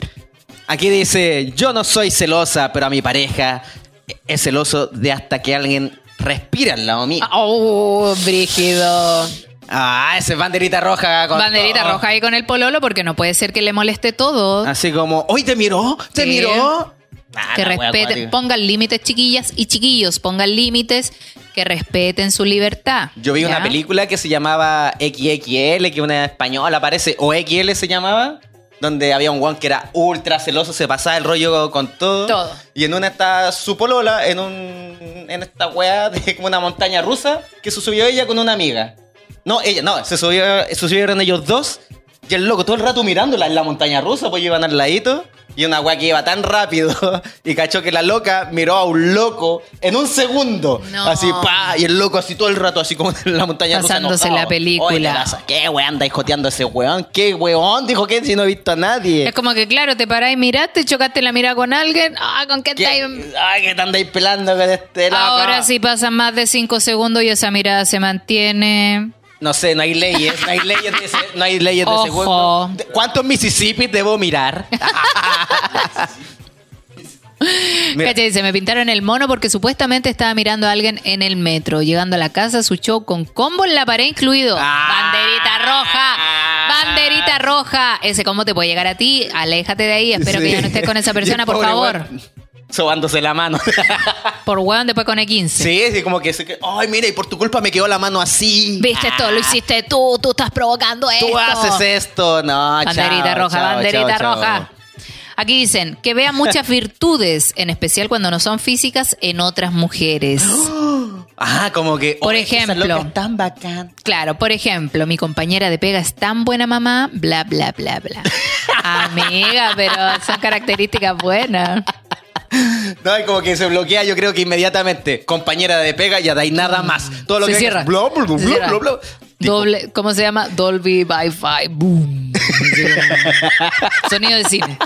Aquí dice, yo no soy celosa, pero a mi pareja es celoso de hasta que alguien respira al lado mío. Oh, brígido. Ah, esa es banderita roja. Con Banderita todo. roja ahí con el pololo porque no puede ser que le moleste todo. Así como, hoy te miró, te Sí. miró. Ah, que respeten, pongan límites chiquillas y chiquillos, pongan límites que respeten su libertad. Yo vi una película que se llamaba XXL, que una española parece, o XL se llamaba, donde había un guan que era ultra celoso, se pasaba el rollo con todo. Todo. Y en una está su polola, en un en esta weá de como una montaña rusa, que se subió ella con una amiga. No, ella, no, se, subió, se subieron ellos dos, y el loco todo el rato mirándola en la montaña rusa, pues iban al ladito. Y una weá que iba tan rápido y cachó que la loca miró a un loco en un segundo. No. Así, pa, y el loco así todo el rato, así como en la montaña rusa. Pasándose enojado. la película. Oye, ¿qué weón andáis joteando a ese weón? ¿Qué weón? Dijo que si no he visto a nadie. Es como que, claro, te parás y miraste, chocaste la mirada con alguien. Ah, ¿con qué estáis? Ay, que te andáis pelando con este loco. Ahora si pasan más de cinco segundos y esa mirada se mantiene. No sé, no hay leyes, no hay leyes de, no hay leyes de Ojo. segundo. ¿Cuántos Mississippi debo mirar? Mira. Cacha, dice, me pintaron el mono porque supuestamente estaba mirando a alguien en el metro. Llegando a la casa, su show con combo en la pared incluido. Ah. Banderita roja. Banderita roja. Ese combo te puede llegar a ti. Aléjate de ahí. Espero que ya no estés con esa persona, por favor. weón, sobándose la mano. Por weón después con E15. sí, sí, como que, ay, mira, y por tu culpa me quedó la mano así. Viste, esto lo hiciste tú, tú estás provocando esto. Tú haces esto, no, Banderita chao, roja, chao, banderita chao, roja. Aquí dicen que vea muchas virtudes, en especial cuando no son físicas, en otras mujeres. Ah, como que. Por "Oye, esa ejemplo. loca es tan bacán. Claro, por ejemplo, mi compañera de pega es tan buena mamá, bla, bla, bla, bla. Amiga, pero son características buenas. No, y como que se bloquea, yo creo que inmediatamente. Compañera de pega, ya ahí nada más. Todo lo Se que cierra. bla, bla, bla, bla, Doble, ¿cómo se llama? Dolby Wi-Fi. Boom. Sonido de cine.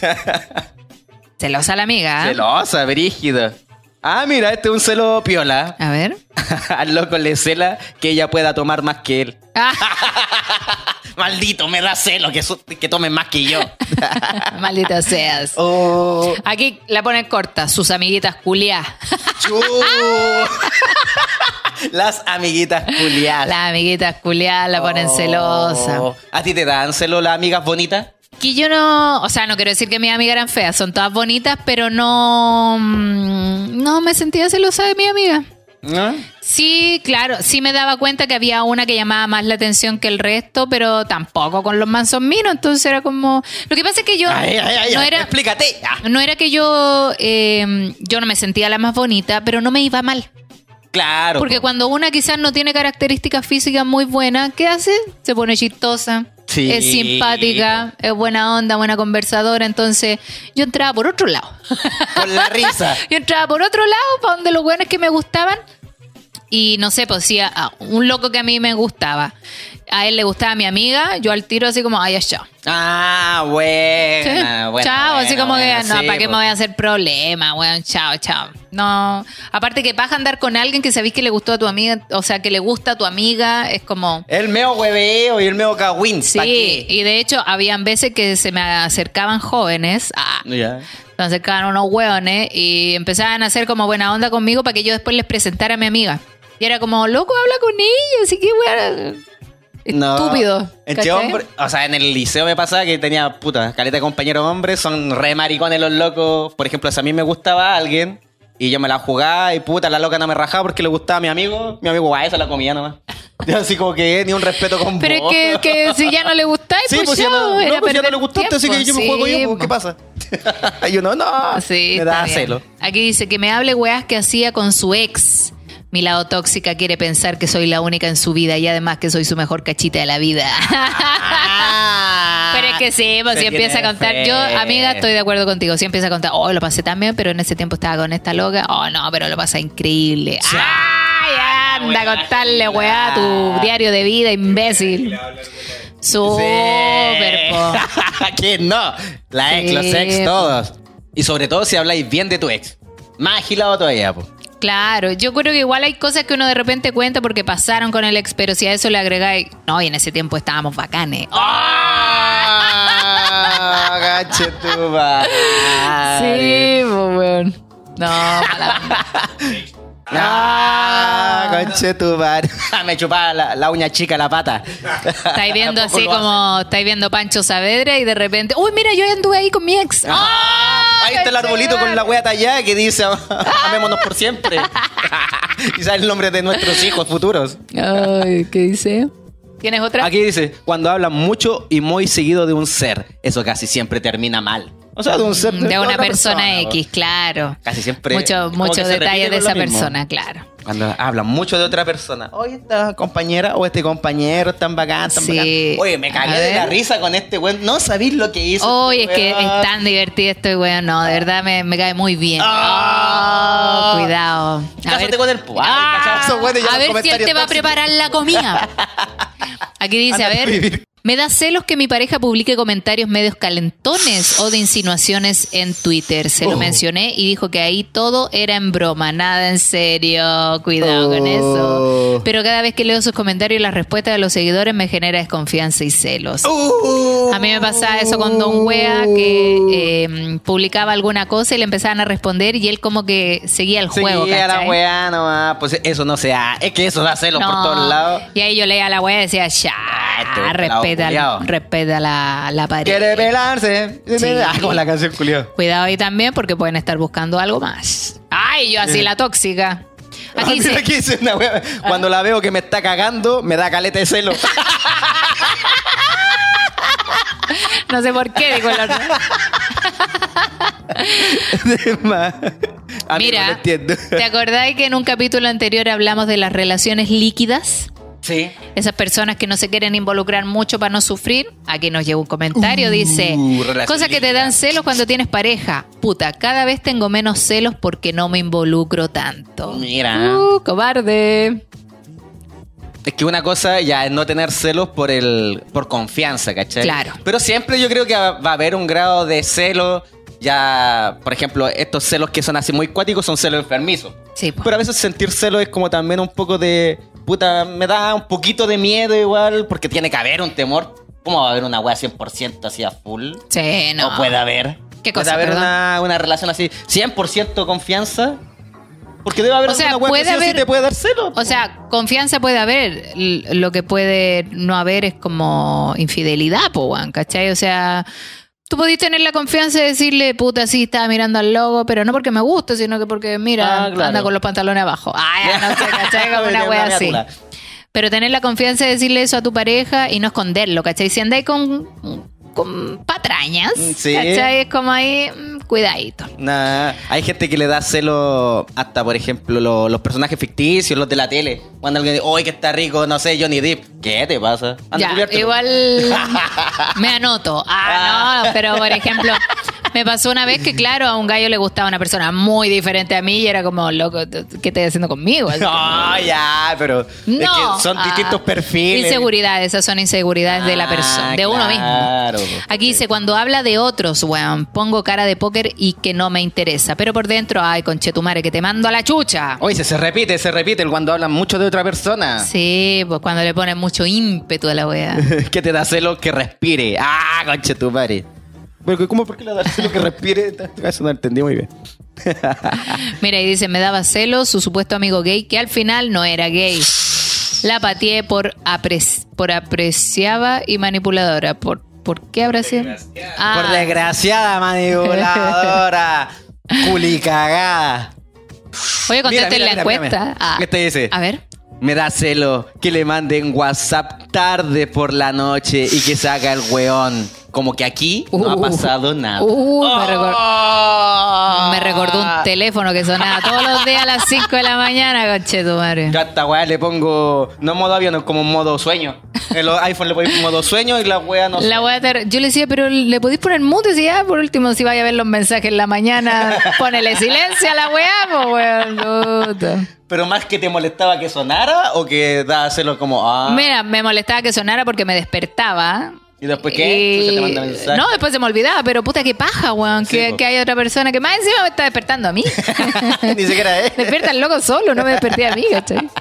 Celosa la amiga. ¿eh? Celosa, brígida. Ah, mira, este es un celo piola. A ver. Al loco le cela que ella pueda tomar más que él. Ah, Maldito, me da celo que, so- que tomen más que yo. maldita seas. oh, Aquí la ponen corta, sus amiguitas culiá. chu. Las amiguitas culiadas. Las amiguitas culiá la ponen Oh. celosa. ¿A ti te dan celo las amigas bonitas? Que yo no, o sea, no quiero decir que mis amigas eran feas, son todas bonitas, pero no, mm, no me sentía celosa de mi amiga. ¿No? Sí, claro, sí me daba cuenta que había una que llamaba más la atención que el resto, pero tampoco con los mansos minos, entonces era como... Lo que pasa es que yo Ay, ay, ay, no ay, era... explícate. Ah, No era que yo, eh, yo no me sentía la más bonita, pero no me iba mal. claro. Porque po. cuando una quizás no tiene características físicas muy buenas, ¿qué hace? Se pone chistosa. Sí. Es simpática, es buena onda, buena conversadora. Entonces, yo entraba por otro lado. Con la risa. yo entraba por otro lado, para donde los buenos que me gustaban. Y no sé, pues si a, a un loco que a mí me gustaba, a él le gustaba mi amiga, yo al tiro así como, ay, ya, chao. Ah, Sí. buena, chao, así como que, no, sí, ¿para qué me voy a hacer problema, weón? Chao, chao. No, aparte que vas a andar con alguien que sabís que le gustó a tu amiga, o sea, que le gusta a tu amiga, es como... El meo hueveo y el meo cagüín. Sí, y de hecho, habían veces que se me acercaban jóvenes, ah, Ya. se acercaban unos hueones y empezaban a hacer como buena onda conmigo para que yo después les presentara a mi amiga. Y era como, loco, habla con ella, así que weón. No. Estúpido. Entre ¿cachai? hombre, o sea, en el liceo me pasaba que tenía, puta, caleta de compañeros hombres, son re maricones los locos. Por ejemplo, si a mí me gustaba alguien y yo me la jugaba y puta, la loca no me rajaba porque le gustaba a mi amigo, mi amigo, guay, se la comía nomás. Así como que ni un respeto con Pero es vos. que, que si ya no le gustáis, Sí, pues, pues ya no, era no, pues ya no le gustaste, así que yo me tiempo. juego yo, Sí, pues, ¿qué pasa? y uno, no, Sí, me da celo. Aquí dice que me hable weas que hacía con su ex. Mi lado tóxica quiere pensar que soy la única en su vida y además que soy su mejor cachita de la vida. Ah, Pero es que sí, pues si empieza a contar. fe. Yo, amiga, estoy de acuerdo contigo. Si empieza a contar, oh, lo pasé tan bien, pero en ese tiempo estaba con esta loca. Oh, no, pero lo pasé increíble. ¡Ay, anda a contarle, weá, tu diario de vida, imbécil! Súper, po. ¿Quién no? La ex, Sí, los ex, todos. Y sobre todo si habláis bien de tu ex. Más agilado todavía, po. Claro, yo creo que igual hay cosas que uno de repente cuenta porque pasaron con el ex, pero si a eso le agregáis, no, y en ese tiempo estábamos bacanes. ¡Ah! Madre. Sí, pues, weón. No, mala. ¡Ah! Conche tu madre. Me chupaba la, la uña chica la pata. Estáis viendo así como, estáis viendo Pancho Saavedra y de repente, uy, mira, yo anduve ahí con mi ex. Ah, Ahí está el arbolito con la wea tallada que dice amémonos por siempre. y sabe el nombre de nuestros hijos futuros. Ay, ¿qué dice? ¿Tienes otra? Aquí dice, cuando hablan mucho y muy seguido de un ser, eso casi siempre termina mal. O sea, de un ser de una persona. X, claro. Casi siempre Mucho- Muchos se detalles de esa mismo. persona, claro. Cuando hablan mucho de otra persona. Oye, esta compañera o este compañero tan bacán, tan Sí. bacán. Oye, me cagué de la risa con este weón. No sabéis lo que hizo. Hoy es este que weón. es tan divertido esto y bueno, no, de verdad me, me cae muy bien. Ah. Oh, cuidado. A Cásate ver, con el Ah, ya a ver si él te va a preparar la comida. Aquí dice, a ver. Me da celos que mi pareja publique comentarios medios calentones o de insinuaciones en Twitter. Se lo Oh. mencioné y dijo que ahí todo era en broma, nada en serio. Cuidado con Oh. eso. Pero cada vez que leo sus comentarios y las respuestas de los seguidores me genera desconfianza y celos. Uh. A mí me pasaba eso con Don Wea, que eh, publicaba alguna cosa y le empezaban a responder y él como que seguía el juego. Seguía la weá nomás. Pues eso no se hace. Es que eso da celos por todos lados. Y ahí yo leía la wea y decía, ya, Ah, respeta, culiao. respeta la, la pareja. Quiere pelarse. Sí. Ah, como la canción. Cuidado ahí también porque pueden estar buscando algo más. Ay, yo así la tóxica. Aquí Ah, dice, aquí dice una wea. Cuando la veo que me está cagando, me da caleta de celo. no sé por qué, digo otro. Amigo, Mira, no. ¿te acordáis que en un capítulo anterior hablamos de las relaciones líquidas? Sí. Esas personas que no se quieren involucrar mucho para no sufrir. Aquí nos llega un comentario, dice, relación cosas que te dan celos cuando tienes pareja. Puta, cada vez tengo menos celos porque no me involucro tanto. Mira. Uh, cobarde. Es que una cosa ya es no tener celos por el por confianza, ¿cachai? Claro. Pero siempre yo creo que va a haber un grado de celo. Ya, por ejemplo, estos celos que son así muy cuáticos son celos enfermizos. Sí. Pero a veces sentir celos es como también un poco de. Puta, me da un poquito de miedo igual, porque tiene que haber un temor. ¿Cómo va a haber una wea 100% así a full? Sí, no. No puede haber. ¿Qué Puede cosa, haber perdón? una, una relación así, 100% confianza. Porque debe haber O sea, alguna wea que puede sí o sí haber- te puede dar celos. O sea, confianza puede haber. Lo que puede no haber es como infidelidad, po, weón, ¿cachai? O sea, tú podés tener la confianza de decirle, puta, sí, estaba mirando al logo, pero no porque me gusta, sino que porque, mira, Ah, claro. anda con los pantalones abajo. Ah, no sé, ¿cachai? Como una wea así. Pero tener la confianza de decirle eso a tu pareja y no esconderlo, ¿cachai? Si andáis con, con patrañas, Sí. ¿cachai? Es como ahí, mm, cuidadito. Nah, hay gente que le da celo hasta, por ejemplo, lo- los personajes ficticios, los de la tele. Cuando alguien dice, ¡Uy, que está rico! No sé, Johnny Depp. ¿Qué te pasa? Anda, Ya, conviértelo. igual me anoto. Ah, no, pero por ejemplo, me pasó una vez que, claro, a un gallo le gustaba una persona muy diferente a mí y era como, loco, ¿qué estás haciendo conmigo? Así No, ya, pero No. es que son Ah, distintos perfiles. Inseguridades, esas son inseguridades de la Ah, persona, de uno mismo. claro. Aquí dice, cuando habla de otros, weón, pongo cara de póker y que no me interesa. Pero por dentro, ay, conchetumare, que te mando a la chucha. Oye, se, se repite, se repite cuando hablan mucho de otra persona. Sí, pues cuando le ponen mucho ímpetu a la wea. que te da celo que respire. ¡Ah, conche tu madre! Pero, ¿cómo? ¿Por qué le da celo que respire? Eso no entendí muy bien. Mira, y dice, me daba celos su supuesto amigo gay, que al final no era gay. La pateé por, apre- por apreciaba y manipuladora. ¿Por, ¿por qué habrá sido? Ah, Por desgraciada manipuladora. Culicagada. Oye, contesten Mira, la mira, mira, encuesta. mira. Ah, ¿Qué te dice? A ver. Me da celo que le manden WhatsApp tarde por la noche y que se haga el weón. Como que aquí no ha Uh, pasado nada. uh, me recor-. Me recordó un teléfono que sonaba todos los días a las 5 de la mañana, conche tu madre. Yo a esta weá le pongo, no modo avión, como modo sueño. Los iPhone le pongo modo sueño y la weá no La wea ter- Yo le decía, pero le podéis poner mute y decía, ah, por último, si vaya a ver los mensajes en la mañana, ponele silencio a la weá, pues weón. Pero más que te molestaba que sonara o que da hacerlo como, ah. Mira, me molestaba que sonara porque me despertaba. ¿Y después qué? Y- Chucha, te manda mensaje. No, después se me olvidaba, pero puta que paja, weón. Sí, que, que hay otra persona que más encima me está despertando a mí. Ni siquiera es. Despierta el loco solo, no me desperté a mí, ¿cachai?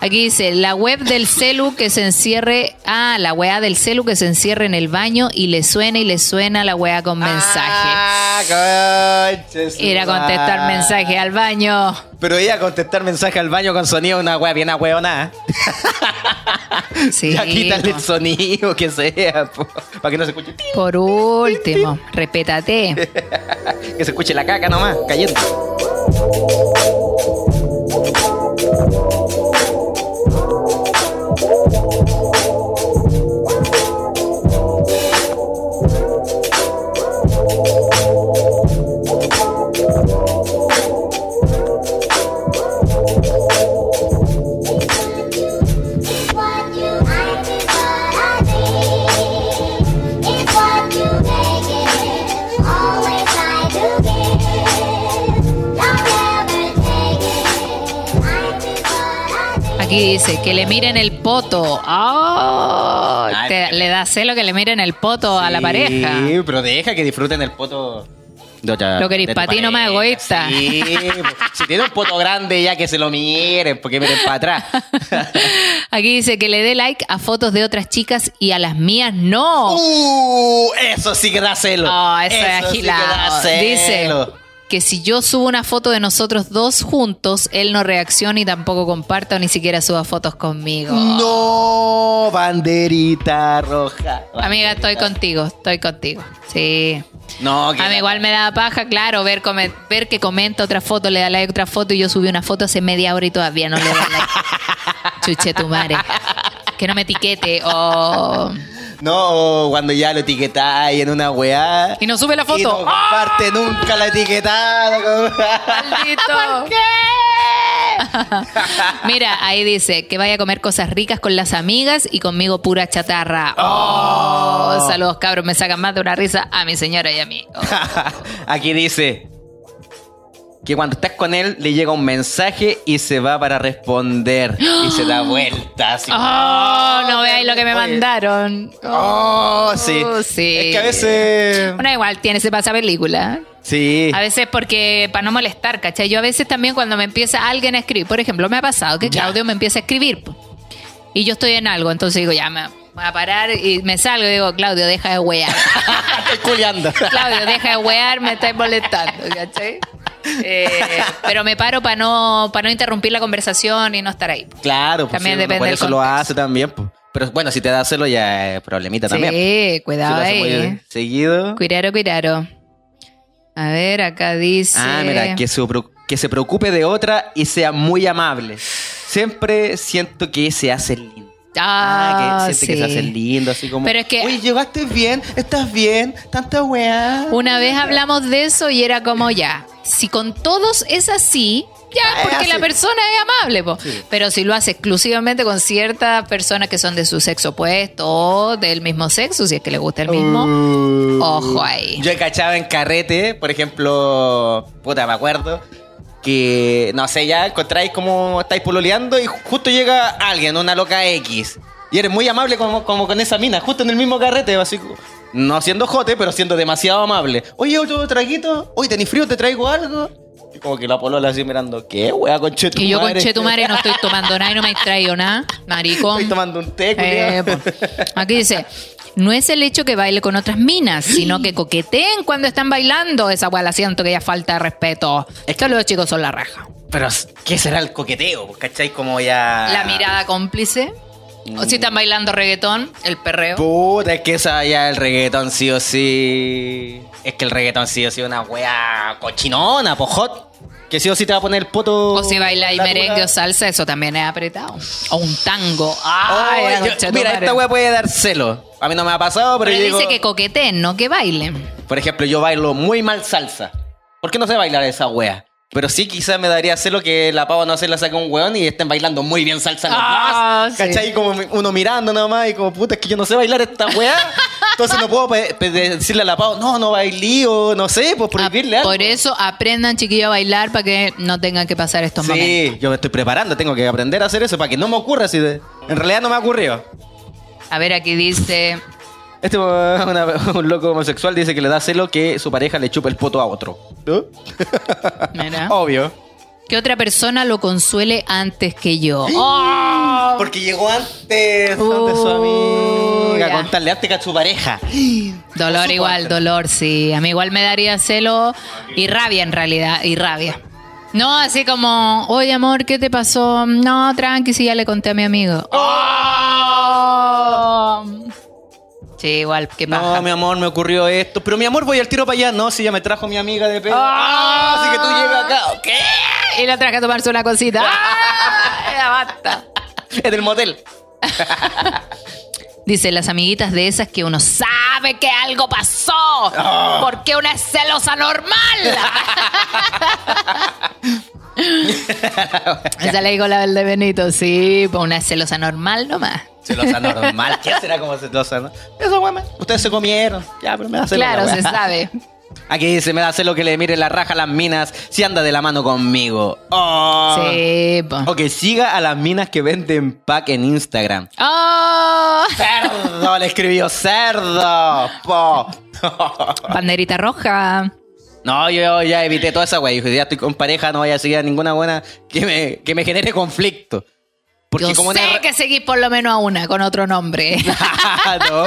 Aquí dice, la web del celu que se encierre, ah, la weá del celu que se encierre en el baño y le suena y le suena la weá con mensaje. Ah, Ir a contestar mensaje al baño. Pero ella a contestar mensaje al baño con sonido una wea bien ahueonada. Sí, ya quítale po. el sonido que sea, para que no se escuche. Por último, respétate. Que se escuche la caca nomás, cayendo. Música dice que le miren el poto. ¡Ah! Te- le da celo que le miren el poto a la pareja. Sí, pero deja que disfruten el poto. de otra- Lo querís de tu pa' ti nomás, pareja. egoísta. Sí, pues, si tiene un poto grande, ya que se lo miren, porque miren para atrás. Aquí dice que le dé like a fotos de otras chicas y a las mías no. ¡Uh! Eso sí que da celo. Oh, eso, es agilado. celo. Dice que si yo subo una foto de nosotros dos juntos, él no reacciona y tampoco comparta o ni siquiera suba fotos conmigo. No, Oh, banderita roja. Amiga, estoy contigo, estoy contigo. Sí. No, que A mí igual me da paja, claro, ver, come- ver que comenta otra foto, le da like a otra foto y yo subí una foto hace media hora y todavía no le da like. Chuche tu madre. Que no me etiquete o... No, cuando ya lo etiquetáis en una weá. Y no sube la foto. Y no comparte nunca la etiquetada. ¡Maldito! ¿Por qué? Mira, ahí dice que vaya a comer cosas ricas con las amigas y conmigo pura chatarra. Oh, saludos cabros, me sacan más de una risa a mi señora y a mí. Oh. Aquí dice que cuando estás con él le llega un mensaje y se va para responder y se da vuelta. Así. Oh, no veáis lo que me Oye. mandaron. Oh, sí. Oh, sí. Es que a veces. Bueno, igual tiene ese pasa película. Sí. A veces porque para no molestar, ¿cachai? Yo a veces también cuando me empieza alguien a escribir, por ejemplo, me ha pasado que Ya. Claudio me empieza a escribir y yo estoy en algo, entonces digo, ya me voy a parar y me salgo y digo, Claudio, deja de wear. Estoy culiando. Claudio, deja de wear, me estáis molestando, ¿cachai? Eh, pero me paro para no, para no interrumpir la conversación y no estar ahí. Claro, pues También sí, depende por del eso lo hace también. pues. Pero bueno, si te da celo ya es problemita también. Sí, Si cuidado hace ahí. muy seguido. Cuidado, cuidado. A ver, acá dice. Ah, mira, que se, que se preocupe de otra y sea muy amable. Siempre siento que se hace lindo. Ah, que siente que se hace lindo, así como. Pero es que- Oye, llegaste bien, estás bien, tanta weá. Una vez hablamos de eso y era como ya, si con todos es así, ya, Ah, porque la persona es amable, po. Sí. pero si lo hace exclusivamente con ciertas personas que son de su sexo opuesto o del mismo sexo, si es que le gusta el mismo, Uh. ojo ahí. Yo he cachado en carrete, por ejemplo, puta, me acuerdo, que, no sé, ya encontráis como estáis pololeando y justo llega alguien, una loca X. Y eres muy amable como, como con esa mina, justo en el mismo carrete, así no siendo jote, pero siendo demasiado amable. Oye, otro traguito, oye, ¿tenés frío? ¿Te traigo algo? Y como que la polola así mirando, ¿qué, wea, conche tu Y yo con madre? Chetumare no estoy tomando nada y no me he traído nada, maricón. Estoy tomando un té, Eh. Aquí dice, no es el hecho que baile con otras minas, sino que coqueteen cuando están bailando. Esa weá la siento que ya falta de respeto. Estos los chicos son la raja. Pero, ¿qué será el coqueteo? ¿Cachai? Como ya... La mirada cómplice. O si están bailando reggaetón, el perreo. Puta, es que esa ya el reggaetón sí o sí. Es que el reggaetón sí o sí es una wea cochinona, pojot. Que sí o sí te va a poner el poto. O si baila y merengue o salsa, eso también es apretado. O un tango. Ay, Ay, la yo- mira, esta wea puede dar celo. A mí no me ha pasado, pero, Pero yo dice digo- que coqueteen, no que bailen. Por ejemplo, yo bailo muy mal salsa. ¿Por qué no sé bailar esa wea? Pero sí, quizás me daría celo que la pava no se la saque un weón y estén bailando muy bien salsa los Ah, sí. ¿Cachai? Como uno mirando nada más y como, puta, es que yo no sé bailar esta wea. Entonces no puedo decirle a la pava, no, no bailí o no sé, pues prohibirle Ah, algo. Por eso aprendan, chiquillos, a bailar para que no tengan que pasar estos momentos. Sí, yo me estoy preparando, tengo que aprender a hacer eso para que no me ocurra así de... En realidad no me ha ocurrido. A ver, aquí dice... Este una- un loco homosexual dice que le da celo que su pareja le chupa el poto a otro. ¿No? Mira. Obvio. Que otra persona lo consuele antes que yo. ¡Oh! Porque llegó antes Uh, donde su amiga a contarle antes que a su pareja. Dolor igual, dolor, sí. A mí igual me daría celo y rabia en realidad, y rabia. No, así como, oye amor, ¿qué te pasó? No, tranqui, si ya le conté a mi amigo. Oh. Sí, igual, qué paja. No, mi amor, me ocurrió esto. Pero mi amor, voy al tiro para allá. No, si ya me trajo mi amiga de pelo. Ah. así que tú llegas acá. ¿Qué? Y la traje a tomarse una cosita. ¡Ah! Ya basta. En el motel. Dice, las amiguitas de esas que uno sabe que algo pasó. Ah. Porque una es celosa normal. Esa le digo la del de Benito. Sí, pues una celosa normal nomás. Celosa normal. ¿Qué será como celosa, no? Eso, güey. Ustedes se comieron. Ya, pero me da celo. Claro, la se sabe. Aquí dice, me da celo que le mire la raja a las minas si anda de la mano conmigo. Oh. Sí, po. O que siga a las minas que venden pack en Instagram. ¡Oh! Cerdo, le escribió cerdo. Po. Banderita roja. No, yo ya evité toda esa wey. Dije, ya estoy con pareja, no voy a seguir a ninguna buena que me, que me genere conflicto. Porque Yo como sé una... que seguís por lo menos a una con otro nombre. No.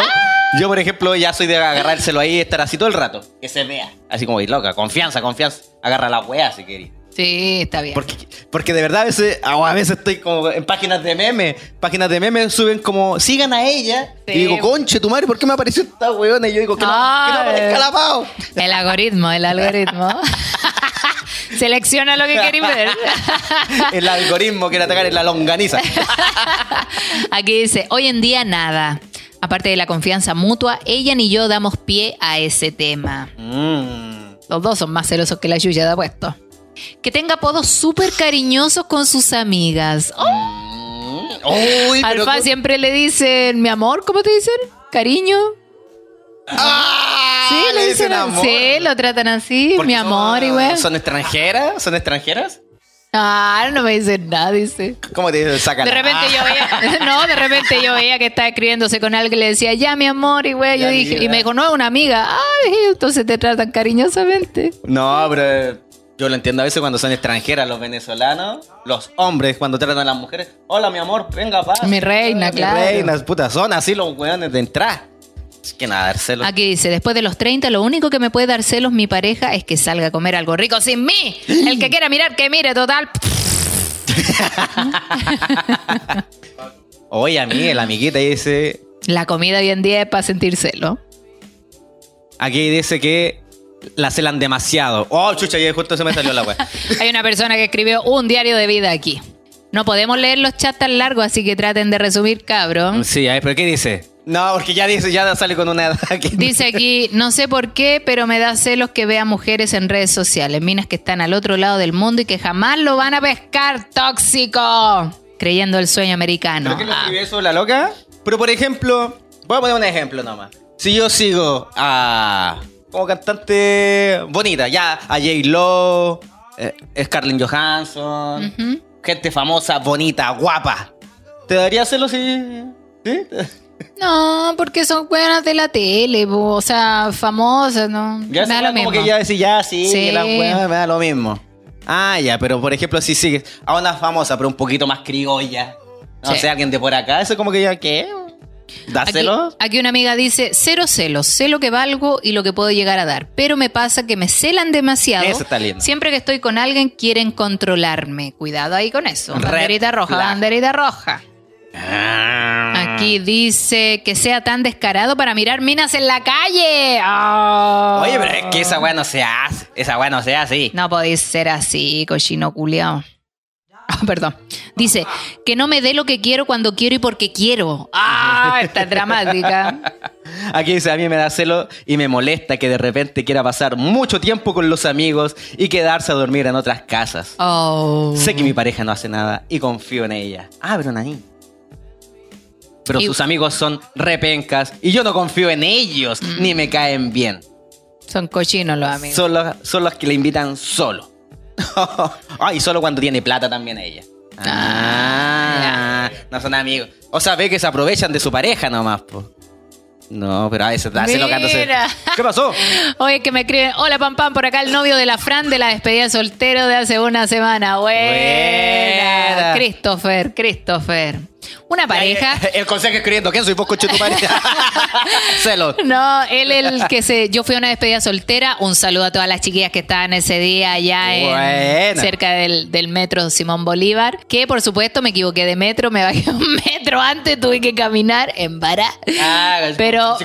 Yo, por ejemplo, ya soy de agarrárselo ahí y estar así todo el rato. Que se vea. Así como, "Ey, loca, confianza, confianza. Agarra la weá si querés. Sí, está bien. Porque, porque de verdad a veces, a veces estoy como en páginas de memes. Páginas de memes suben como, sigan a ella. Sí. Y digo, conche tu madre, ¿por qué me apareció esta weona? Y yo digo, que no, que no Ay. aparezca la Pau. El algoritmo, el algoritmo. Selecciona lo que queréis ver. El algoritmo quiere atacar en la longaniza. Aquí dice, hoy en día nada. Aparte de la confianza mutua, ella ni yo damos pie a ese tema. Mm. Los dos son más celosos que la Yuya de puesto. Que tenga apodos súper cariñosos con sus amigas. Oh, Uy, pero Alfa siempre le dicen, mi amor, ¿cómo te dicen? Cariño. ¡Ah! Sí, le dicen amor. Sí, lo tratan así, Porque mi son- amor, y güey. ¿Son extranjeras? ¿Son extranjeras? Ah, no me dicen nada, dice. ¿Cómo te sacan? De repente yo veía, no, de repente yo veía que estaba escribiéndose con alguien y le decía, ya mi amor, y güey, yo dije, y me dijo, no, es una amiga. Ay, entonces te tratan cariñosamente. No, pero yo lo entiendo a veces cuando son extranjeras los venezolanos, los hombres cuando tratan a las mujeres. Hola, mi amor, venga, paz. Mi reina, Mi claro. reina, puta, son así los weones de entrar. Es que nada, dárselo. Aquí dice, después de los 30, lo único que me puede dar celos mi pareja es que salga a comer algo rico sin mí. El que quiera mirar, que mire, total. Oye, a mí, el amiguita dice. La comida hoy en día es para sentir celo. Aquí dice que la celan demasiado. Oh, chucha, y justo se me salió la wea. Hay una persona que escribió un diario de vida aquí. No podemos leer los chats tan largos, así que traten de resumir, cabrón. Sí, a ver, pero ¿qué dice? No, porque ya dice, ya sale con una edad que- Dice aquí, no sé por qué, pero me da celos que vea mujeres en redes sociales, minas que están al otro lado del mundo y que jamás lo van a pescar, tóxico. Creyendo el sueño americano. ¿Pero Ah, escribe eso, la loca? Pero por ejemplo, voy a poner un ejemplo nomás. Si yo sigo a. como cantante bonita, ya, a J. Lo, eh, Scarlett Johansson, gente famosa, bonita, guapa. ¿Te daría celos si.? ¿Sí? No, porque son buenas de la tele, bo, o sea, famosas, ¿no? Ya me da lo como mismo. que ya decís, ya, sí, me da lo mismo. Ah, ya, pero por ejemplo, si sigues a una famosa, pero un poquito más criolla. No Sí. sé, alguien de por acá, eso como que ya, ¿qué? Aquí, ¿Dáselo? aquí una amiga dice, cero celos, sé lo que valgo y lo que puedo llegar a dar, pero me pasa que me celan demasiado. Eso está lindo. Siempre que estoy con alguien quieren controlarme. Cuidado ahí con eso. Red Banderita roja, flag. banderita roja. Ah. Aquí dice que sea tan descarado para mirar minas en la calle. Ah. Oye, pero es que esa weá no se hace. Esa weá no se hace así. No podéis ser así, cochino culiao. Ah, perdón. Dice que no me dé lo que quiero cuando quiero y porque quiero. Ah, esta es dramática. Aquí dice, a mí me da celo y me molesta que de repente quiera pasar mucho tiempo con los amigos y quedarse a dormir en otras casas. Oh. Sé que mi pareja no hace nada y confío en ella. Ah, pero Naní. Pero Y- sus amigos son repencas y yo no confío en ellos Mm. ni me caen bien. Son cochinos los amigos. Son los, son los que le invitan solo. ah, y solo cuando tiene plata también ella. Ah, no son amigos. O sea, ve que se aprovechan de su pareja nomás, po. No, pero a veces hace lo Mira. ¿Qué pasó? Oye, que me escriben, hola Pam Pam, por acá el novio de la Fran de la despedida de soltero de hace una semana. Buena. Buena. Christopher, Christopher. Una pareja. El consejo escribiendo, ¿quién soy vos, coche tu pareja? Celo. No, él el que se. Yo fui a una despedida soltera. Un saludo a todas las chiquillas que estaban ese día allá en, cerca del, del metro Simón Bolívar. Que por supuesto me equivoqué de metro, me bajé un metro antes, tuve que caminar en Bará. Ah, Pero.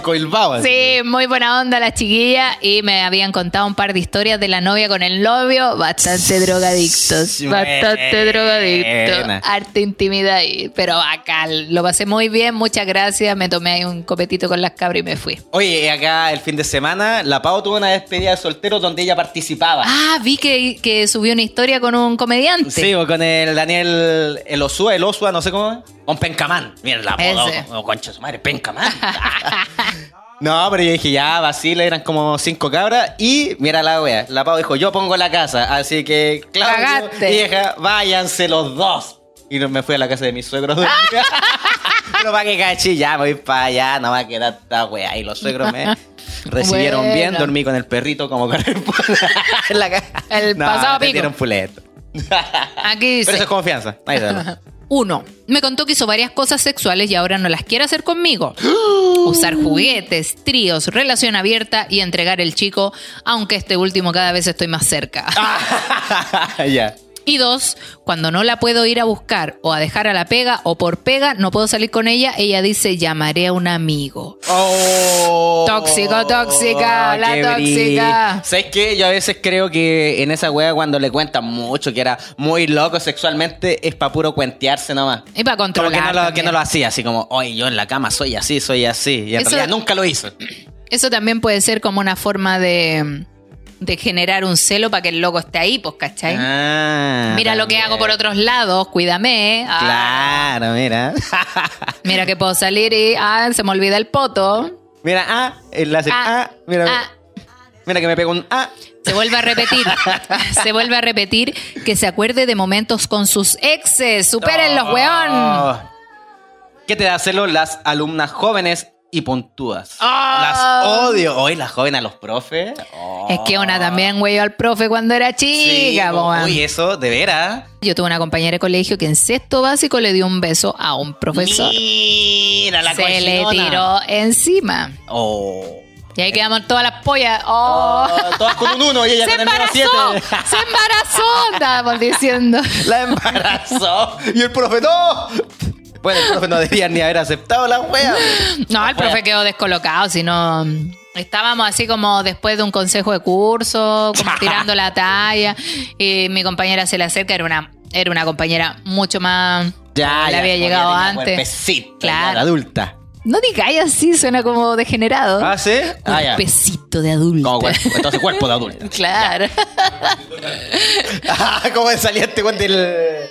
Sí, muy buena onda las chiquillas. Y me habían contado un par de historias de la novia con el novio. Bastante drogadictos. Bastante drogadictos. Arte intimidad ahí. Pero lo pasé muy bien. Muchas gracias. Me tomé ahí un copetito con las cabras y me fui. Oye, acá el fin de semana, la Pau tuvo una despedida de soltero donde ella participaba. Ah, vi que, que subió una historia con un comediante. Sí, o con el Daniel, el Osua, el Osua, no sé cómo es. Con Pencamán. Mira, la como concha su madre, Pencamán. no, pero yo dije, ya, vacila, eran como cinco cabras. Y mira la wea, la Pau dijo, yo pongo la casa. Así que, Claudio hija, váyanse los dos. Y no- me fui a la casa de mis suegros. Pero para que cachi, ya voy para allá, no va a quedar esta wea. Y los suegros me recibieron bien, dormí con el perrito como con el en la casa. El pasado me pico. dieron puleto. Aquí dice. Pero eso es confianza. Ahí está. Uno, me contó que hizo varias cosas sexuales y ahora no las quiere hacer conmigo. Usar juguetes, tríos, relación abierta y entregar el chico, aunque este último cada vez estoy más cerca. ya. Y dos, cuando no la puedo ir a buscar o a dejar a la pega o por pega no puedo salir con ella, ella dice llamaré a un amigo. Oh, Tóxico, tóxica, la qué tóxica. ¿Sabes qué? Yo a veces creo que en esa wea cuando le cuentan mucho que era muy loco sexualmente es para puro cuentearse nomás. Y para Como controlar. que no, lo, que no lo hacía, así como, oye, yo en la cama soy así, soy así. Y en Eso- realidad nunca lo hizo. Eso también puede ser como una forma de, de generar un celo para que el loco esté ahí, pues, ¿cachai? Ah, Mira lo que hago por otros lados, cuídame. Ah, Claro, mira. Mira que puedo salir y ah, se me olvida el poto. mira, ah, láser, Ah, ah, mira, ah. mira que me pego un ah. Se vuelve a repetir, se vuelve a repetir que se acuerde de momentos con sus exes. Supérenlos, weón. Oh. ¿Qué te da celo las alumnas jóvenes y puntúas? Ah. Las odio. Hoy las jóvenes a los profes. Oh. Es que una también, güey, al profe cuando era Sí, chica, weón. Uy, eso, de veras. Yo tuve una compañera de colegio que en sexto básico le dio un beso a un profesor. Mira la se le tiró encima. Oh. Y ahí quedamos todas las pollas. ¡Oh! Oh, todas con un uno y ella ¡Se con el menos embarazó! siete. ¡Se embarazó! Estábamos diciendo. La embarazó. Y el profe, no. Bueno, el profe no debería ni haber aceptado la wea. No, el profe quedó descolocado, sino estábamos así como después de un consejo de curso, como tirando la talla, y mi compañera se le acerca, era una, era una compañera mucho más... Ya, le ya, había llegado antes. Claro. la adulta. No digáis así, suena como degenerado. ¿Ah, sí? Ah, ya. Cuerpecito de adulto. Como cuerpo, entonces cuerpo de adulta. Claro. Ah, ¿Cómo salía este weón del.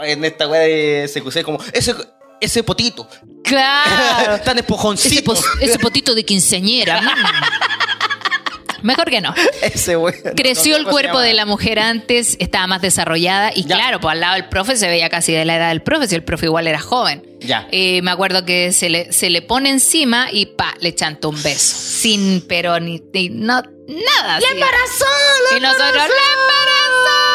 En esta weá de CQC, como. Ese, ese potito. Claro. Tan Ese, esponjoncito. pos- ese potito de quinceñera. mm. Mejor que no. Ese weón. Creció el ¿Cómo se cuerpo de la mujer antes, estaba más desarrollada y Ya. claro, pues al lado del profe se veía casi de la edad del profe, si el profe igual era joven. Ya. Y me acuerdo que se le, se le pone encima y pa, le chantó un beso. Sin, pero ni, ni- no, nada. ¡La embarazó! y nosotros, ¡la embarazó!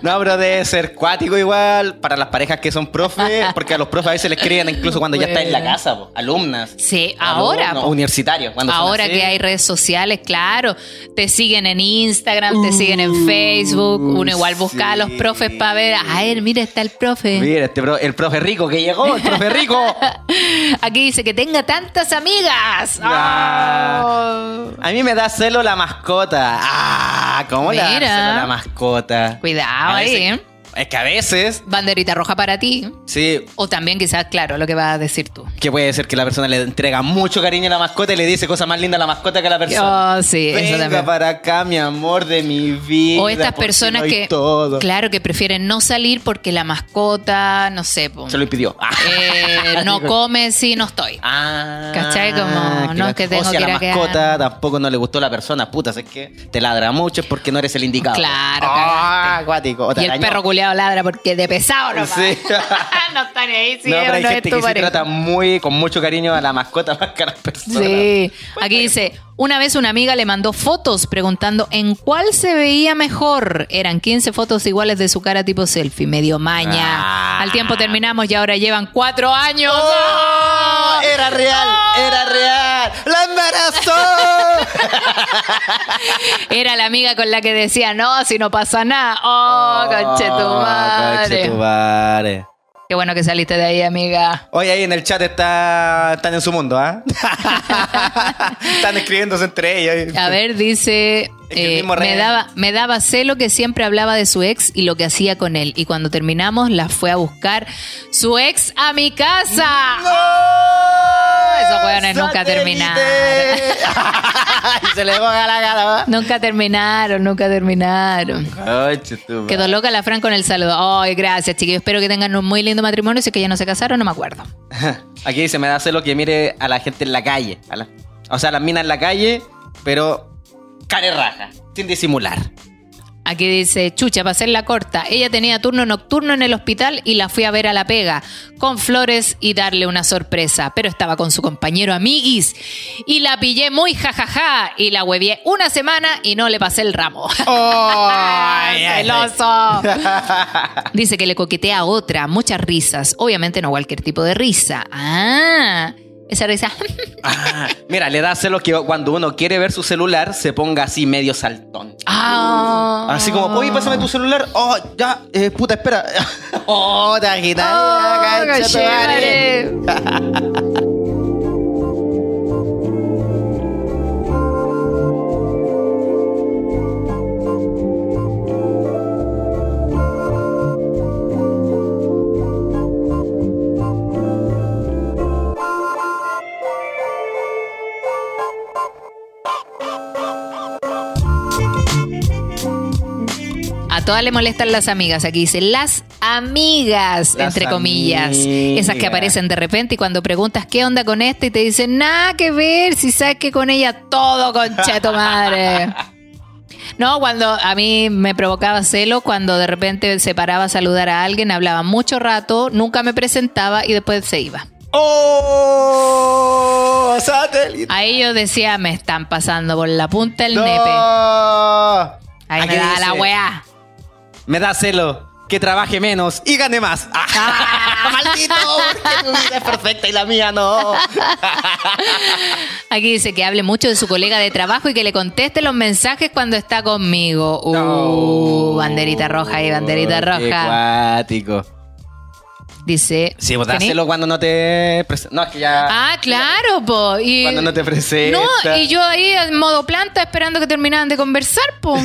No, pero debe ser cuático igual para las parejas que son profes, porque a los profes a veces les escriben incluso cuando ya está en la casa, po, alumnas. Sí, ahora, Alumnos, po. universitarios. cuando Ahora que hay redes sociales, claro, te siguen en Instagram, te siguen en Facebook, uno igual busca a los profes para ver, a ver, mira, está el profe. Mira, este pro- el profe rico que llegó, el profe rico. Aquí dice que tenga tantas amigas. Ah. Oh. A mí me da celo la mascota. Ah, ¿cómo le da Mira. celo la mascota? Cuidado ahí, ¿eh? Es que a veces, Banderita roja para ti. sí, O también quizás, claro, lo que vas a decir tú. que puede ser que la persona le entrega mucho cariño a la mascota y le dice cosas más lindas a la mascota que a la persona. Oh, sí, eso Venga también. para acá, mi amor de mi vida. O estas si personas no que, todo. claro, que prefieren no salir porque la mascota, no sé, Se lo impidió. Ah. eh, no come si no estoy. Ah, ¿Cachai? Como, no, claro. que tengo o si a que ir la quedar. mascota tampoco no le gustó la persona, puta, es que te ladra mucho es porque no eres el indicado. Claro, Ah, cagaste. acuático. O te Y el perro culeado ladra porque de pesado nomás. Sí. no está ni ahí, sí, no, pero hay no es gente tu que se trata muy, con mucho cariño a la mascota más que a las personas. Sí. Aquí dice, una vez una amiga le mandó fotos preguntando en cuál se veía mejor. Eran 15 fotos iguales de su cara tipo selfie, medio maña. Ah. Al tiempo terminamos y ahora llevan cuatro años. ¡Oh! ¡Ah! Era real, era real. ¡La embarazó! Era la amiga con la que decía, no, si no pasa nada. Oh, conchetumare. conchetumare. Qué bueno que saliste de ahí, amiga. Hoy ahí en el chat está, están en su mundo, ¿ah? están escribiéndose entre ellos. A ver, dice, eh, mismo me, daba, me daba celo que siempre hablaba de su ex y lo que hacía con él. Y cuando terminamos, la fue a buscar su ex a mi casa. Esos hueones nunca terminaron. se le la cara. Nunca terminaron, nunca terminaron. Conchetumare. Quedó loca la Fran con el saludo. Ay, gracias, chiquillos. Espero que tengan un muy lindo matrimonio. Si es que ya no se casaron, no me acuerdo. Aquí dice, me da celo que mire a la gente en la calle. la- o sea, las minas en la calle, pero care raja, sin disimular. Aquí dice, chucha, para hacerla corta. Ella tenía turno nocturno en el hospital y la fui a ver a la pega, con flores y darle una sorpresa. Pero estaba con su compañero amiguis y la pillé muy jajaja y la huevié una semana y no le pasé el ramo. Ay. ¡Celoso! Dice que le coquetea a otra, muchas risas. Obviamente no cualquier tipo de risa. Ah, esa risa. Ah, mira, le da celos que cuando uno quiere ver su celular se ponga así medio saltón. Ah. Así como, oye, pásame tu celular. Oh, ya, eh, puta, espera. oh, te agitas. Oh, todas le molestan las amigas. Aquí dice las amigas, Las entre comillas. amigas. Esas que aparecen de repente y cuando preguntas qué onda con esta y te dicen nada que ver, si sabes que con ella todo concheto madre. No, cuando a mí me provocaba celo, cuando de repente se paraba a saludar a alguien, hablaba mucho rato, nunca me presentaba y después se iba. Oh, satélite. Ahí yo decía, me están pasando por la punta el nepe. No. Ahí Aquí me da la weá. Me da celo que trabaje menos y gane más. Ah, maldito, porque tu vida es perfecta y la mía no. Aquí dice que hable mucho de su colega de trabajo y que le conteste los mensajes cuando está conmigo. Uh, No. banderita roja y banderita Qué roja. cuático. Dice. Sí, pues dáselo cuando no te No, es que ya. Ah, claro, po. Y, Cuando no te presenta. No, y yo ahí en modo planta esperando que terminaran de conversar, po.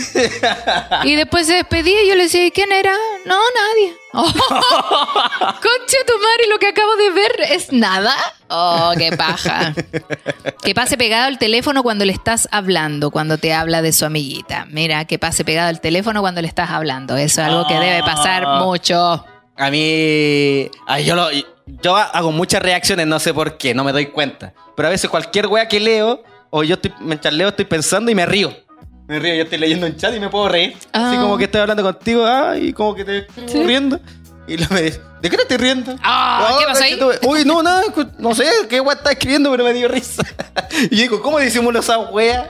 y después se despedía y yo le decía, ¿y quién era? No, nadie. Oh, concha tu madre, lo que acabo de ver es nada. Oh, qué paja. Que pase pegado al teléfono cuando le estás hablando, cuando te habla de su amiguita. Mira, que pase pegado al teléfono cuando le estás hablando. Eso es algo que debe pasar Ah. mucho. A mí. ay, yo, lo, yo hago muchas reacciones, no sé por qué, no me doy cuenta. Pero a veces cualquier wea que leo, o yo estoy, mientras leo estoy pensando y me río. Me río, yo estoy leyendo un chat y me puedo reír. Así Ah. como que estoy hablando contigo, ah, y como que te estoy riendo. Y lo me dice, ¿de qué te estoy riendo? Ah, ¿qué pasó ahí? Uy, no, nada, no sé qué wea está escribiendo, pero me dio risa. y digo, ¿cómo disimulo esa wea?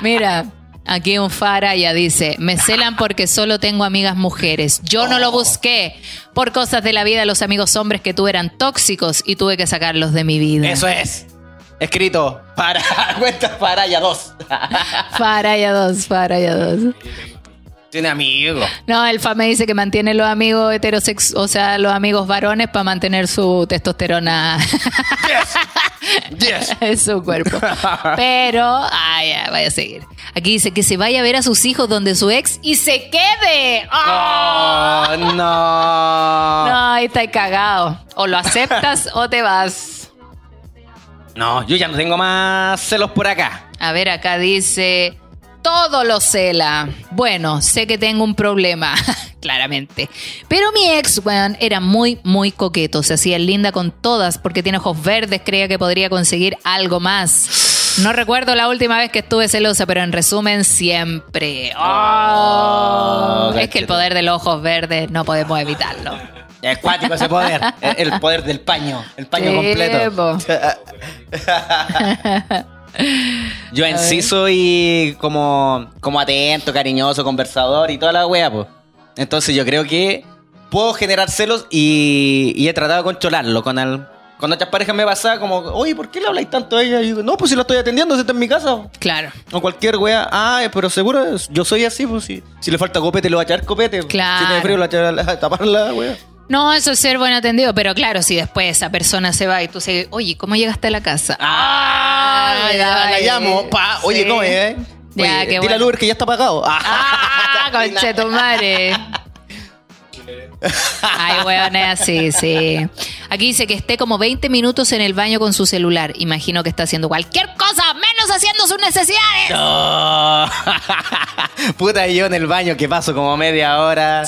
Mira, aquí un Faraya dice, me celan porque solo tengo amigas mujeres. Yo no lo busqué. Por cosas de la vida, los amigos hombres que tuve eran tóxicos y tuve que sacarlos de mi vida. Eso es. Escrito para cuenta para ya dos. Faraya 2, Faraya 2. Tiene amigos. No, el Fa me dice que mantiene los amigos heterosex, o sea, los amigos varones para mantener su testosterona Yes. en su cuerpo. Pero, ay, ya, vaya a seguir. Aquí dice que se vaya a ver a sus hijos donde su ex y se quede. ¡Ah! Oh, no. No, ahí está cagado. O lo aceptas o te vas. No, yo ya no tengo más celos por acá. A ver, acá dice, todo lo cela. Bueno, sé que tengo un problema, claramente. Pero mi ex, weón, era muy, muy coqueto. Se hacía linda con todas porque tiene ojos verdes, creía que podría conseguir algo más. No recuerdo la última vez que estuve celosa, pero en resumen, siempre. Oh, es que el poder de los ojos verdes no podemos evitarlo. Es cuático ese poder. El el poder del paño. El paño Sí, completo. Yo en sí soy como, como atento, cariñoso, conversador y toda la wea, pues. Entonces yo creo que puedo generar celos y, y he tratado de controlarlo con el, con otras parejas me pasa como, oye, ¿por qué le habláis tanto a ella? Y digo, no, pues si la estoy atendiendo, si está en mi casa. Claro. O cualquier wea, ah, pero seguro yo soy así, pues si, si le falta copete, le voy a echar copete. Claro. Si tiene frío, le voy a, echar a, a tapar la wea. No, eso es ser buen atendido, pero claro, si después esa persona se va y tú se, oye, ¿cómo llegaste a la casa? Ah, Ay, la, llamo, pa, oye, sí. ¿cómo es? eh? Ya, qué tira bueno. Uber que ya está pagado. ¡Ah, conchetumare! Ay, weón, es así, sí. Aquí dice que esté como 20 minutos en el baño con su celular. Imagino que está haciendo cualquier cosa, menos haciendo sus necesidades. No. Puta, yo en el baño que paso como media hora.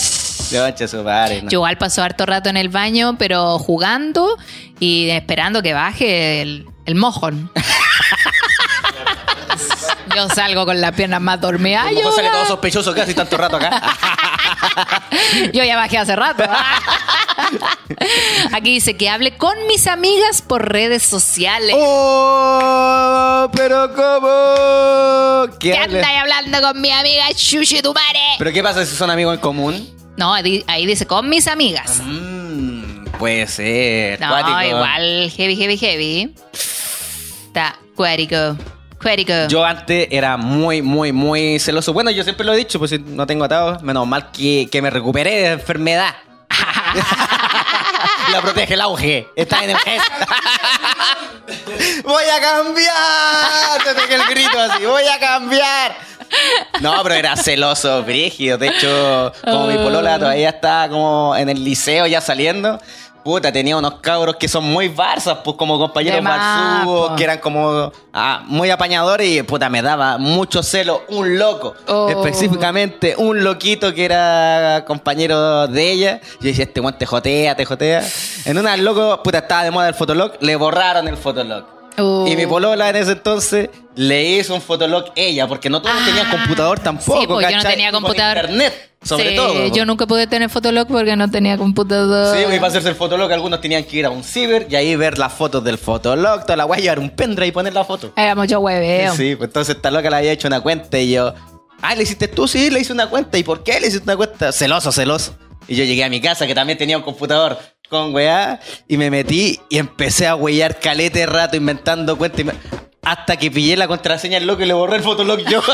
Yo igual paso harto rato en el baño, pero jugando y esperando que baje el, el mojón. Yo salgo con las piernas más dormidas. Mejor sale todo sospechoso casi tanto rato acá. Yo ya bajé hace rato. Aquí dice que hable con mis amigas por redes sociales. ¡Oh! ¿Pero cómo? ¿Qué ¿Qué andas hablando con mi amiga Chuchi Tumare? ¿Pero qué pasa si son amigos en común? No, ahí dice con mis amigas. Mmm, puede ser. No, cuático. igual heavy, heavy, heavy. Está. Cuático. Yo antes era muy, muy, muy celoso. Bueno, yo siempre lo he dicho, pues si no tengo atado, menos mal que, que me recuperé de enfermedad. La protege el auge. Está en el gesto. voy a cambiar. Te el grito así. Voy a cambiar. No, pero era celoso, brígido. De hecho, como mi polola todavía está como en el liceo ya saliendo. Puta, tenía unos cabros que son muy barzas, pues como compañeros po. que eran como ah, muy apañadores y puta, me daba mucho celo un loco. Oh. Específicamente un loquito que era compañero de ella. Yo decía, este guante te jotea, te jotea. En una, el loco, puta, estaba de moda el fotolog, le borraron el fotolog. Y mi polola en ese entonces le hizo un fotolog ella, porque no todos Ah. tenían computador tampoco. Sí, pues yo no tenía computador. internet, sobre Sí, todo. Yo nunca pude tener Fotolog porque no tenía computador. Sí, y para hacerse el fotolog algunos tenían que ir a un ciber y ahí ver las fotos del fotolog, toda la guay, llevar un pendrive y poner la foto. Era mucho hueveo. Sí, pues entonces esta loca le había hecho una cuenta y yo, ah, ¿le hiciste tú? Sí, le hice una cuenta. ¿Y por qué le hiciste una cuenta? Celoso, celoso. Y yo llegué a mi casa que también tenía un computador con weá y me metí y empecé a huellar calete de rato inventando cuentas me- hasta que pillé la contraseña al loco y le borré el fotolog yo.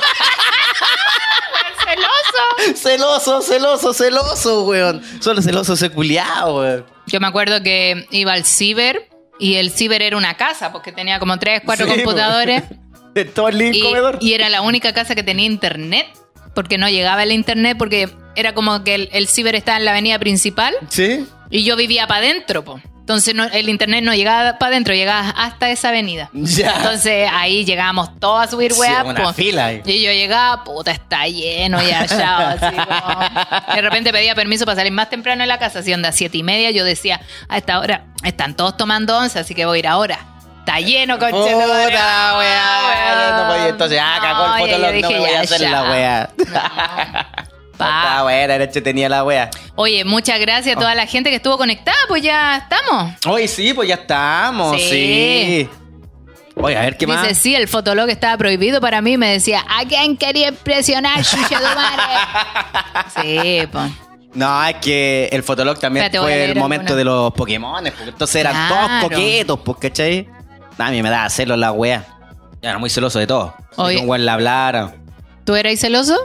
celoso. celoso, celoso, celoso, weón. Solo celoso ese culiao, weón. Yo me acuerdo que iba al ciber y el ciber era una casa porque tenía como tres, cuatro Sí, computadores. En todo el y, comedor. y era la única casa que tenía internet porque no llegaba el internet porque era como que el, el ciber estaba en la avenida principal ¿Sí? Y yo vivía para adentro, po. Entonces no- el internet no llegaba para adentro, llegaba hasta esa avenida. Ya. Entonces ahí llegábamos todos a subir Sí, weas. una po. fila ahí. Y yo llegaba, puta, está lleno ya. Así como- De repente pedía permiso para salir más temprano de la casa, así onda siete y media. Yo decía, a esta hora están todos tomando once, así que voy a ir ahora. Está lleno, coche. Puta la weá, no podía. Entonces, ah, cagó el fotolog, no me voy a hacer la weá. Está buena, era tenía la weá. Oye, muchas gracias a toda la gente que estuvo conectada, pues ya estamos. Hoy sí, pues ya estamos, Sí. sí. Oye, a ver qué más. Dice, sí, el fotolog estaba prohibido para mí. Me decía, ¿a quién quería impresionar? Sí, pues. No, es que el Fotolog también Espérate, fue el momento alguna. de los Pokémon, porque entonces eran Claro. todos coquetos, pues, ¿cachai? A mí me daba celos la wea. Yo era muy celoso de todo. Oye. Que un le hablara. ¿Tú eras celoso?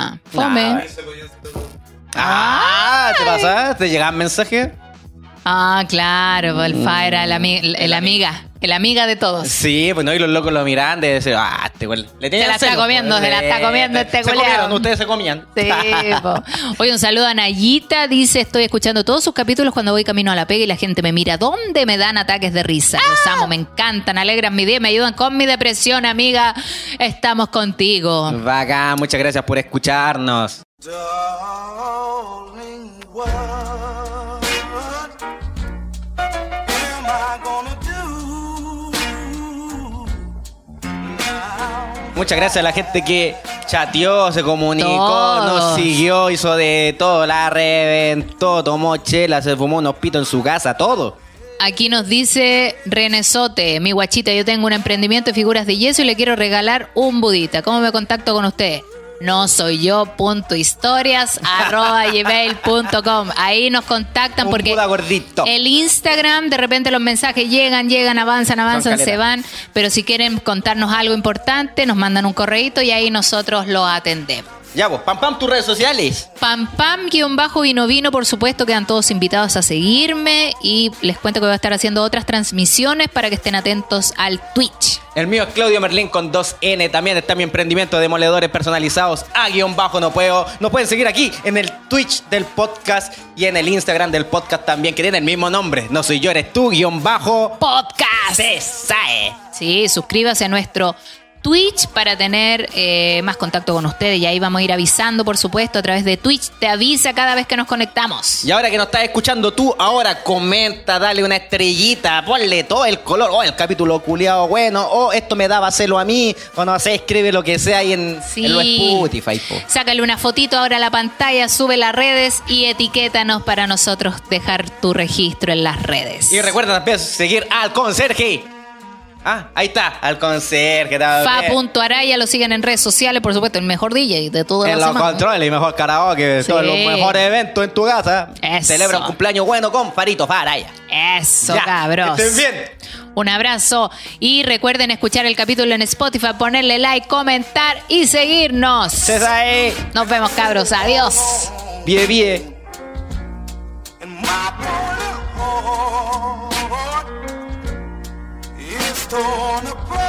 Ah, fome. Nah. Ah, ¿te pasa? ¿Te llegaban mensajes? Ah, claro, el Fa era el, ami- el amiga, el amiga de todos. Sí, pues no, y los locos lo miran de decir, ah, este weón. Le tenían la está celos, comiendo, pues. se la está comiendo este Se culiao. comieron, ustedes se comían. Sí, po. Oye, un saludo a Nayita. Dice, estoy escuchando todos sus capítulos cuando voy camino a la pega y la gente me mira. ¿Dónde me dan ataques de risa? Los amo, me encantan, alegran mi día, me ayudan con mi depresión, amiga. Estamos contigo. Bacán, muchas gracias por escucharnos. Darling, Muchas gracias a la gente que chateó, se comunicó, Todos. nos siguió, hizo de todo, la reventó, tomó chela, se fumó unos pitos en su casa, todo. Aquí nos dice Renesote, mi guachita, yo tengo un emprendimiento de figuras de yeso y le quiero regalar un budita. ¿Cómo me contacto con usted? No soy yo, punto historias, arroba gmail.com. Ahí nos contactan Un porque gordito. el Instagram, de repente los mensajes llegan, llegan, avanzan, avanzan, se van. Pero si quieren contarnos algo importante, nos mandan un correíto y ahí nosotros lo atendemos. Ya vos, pam pam, tus redes sociales. Pam pam guion bajo vino vino, por supuesto, quedan todos invitados a seguirme y les cuento que voy a estar haciendo otras transmisiones para que estén atentos al Twitch. El mío es Claudio Merlín con 2N. También está mi emprendimiento de demoledores personalizados a guion bajo no puedo. Nos pueden seguir aquí en el Twitch del podcast y en el Instagram del podcast también, que tiene el mismo nombre. No soy yo, eres tú, guion bajo. Podcast. Sí, suscríbase a nuestro Twitch para tener eh, más contacto con ustedes. Y ahí vamos a ir avisando, por supuesto, a través de Twitch. Te avisa cada vez que nos conectamos. Y ahora que nos estás escuchando tú, ahora comenta, dale una estrellita, ponle todo el color. Oh, el capítulo culiado bueno. Oh, esto me daba celo a mí. Cuando se escribe lo que sea ahí en, Sí. en lo Spotify. po. Sácale una fotito ahora a la pantalla, sube las redes y etiquétanos para nosotros dejar tu registro en las redes. Y recuerda también seguir al conserje. Ah, ahí está, al conserje. Fa.araya lo siguen en redes sociales, por supuesto, el mejor DJ de toda En la los semana. controles y mejor karaoke, Sí. todos los mejores eventos en tu casa. Eso. Celebra un cumpleaños bueno con Farito Faraya. Eso, Ya, cabros. que estén bien. Un abrazo y recuerden escuchar el capítulo en Spotify, ponerle like, comentar y seguirnos. César, eh. Nos vemos, cabros. Adiós. Bien, bien. torn apart.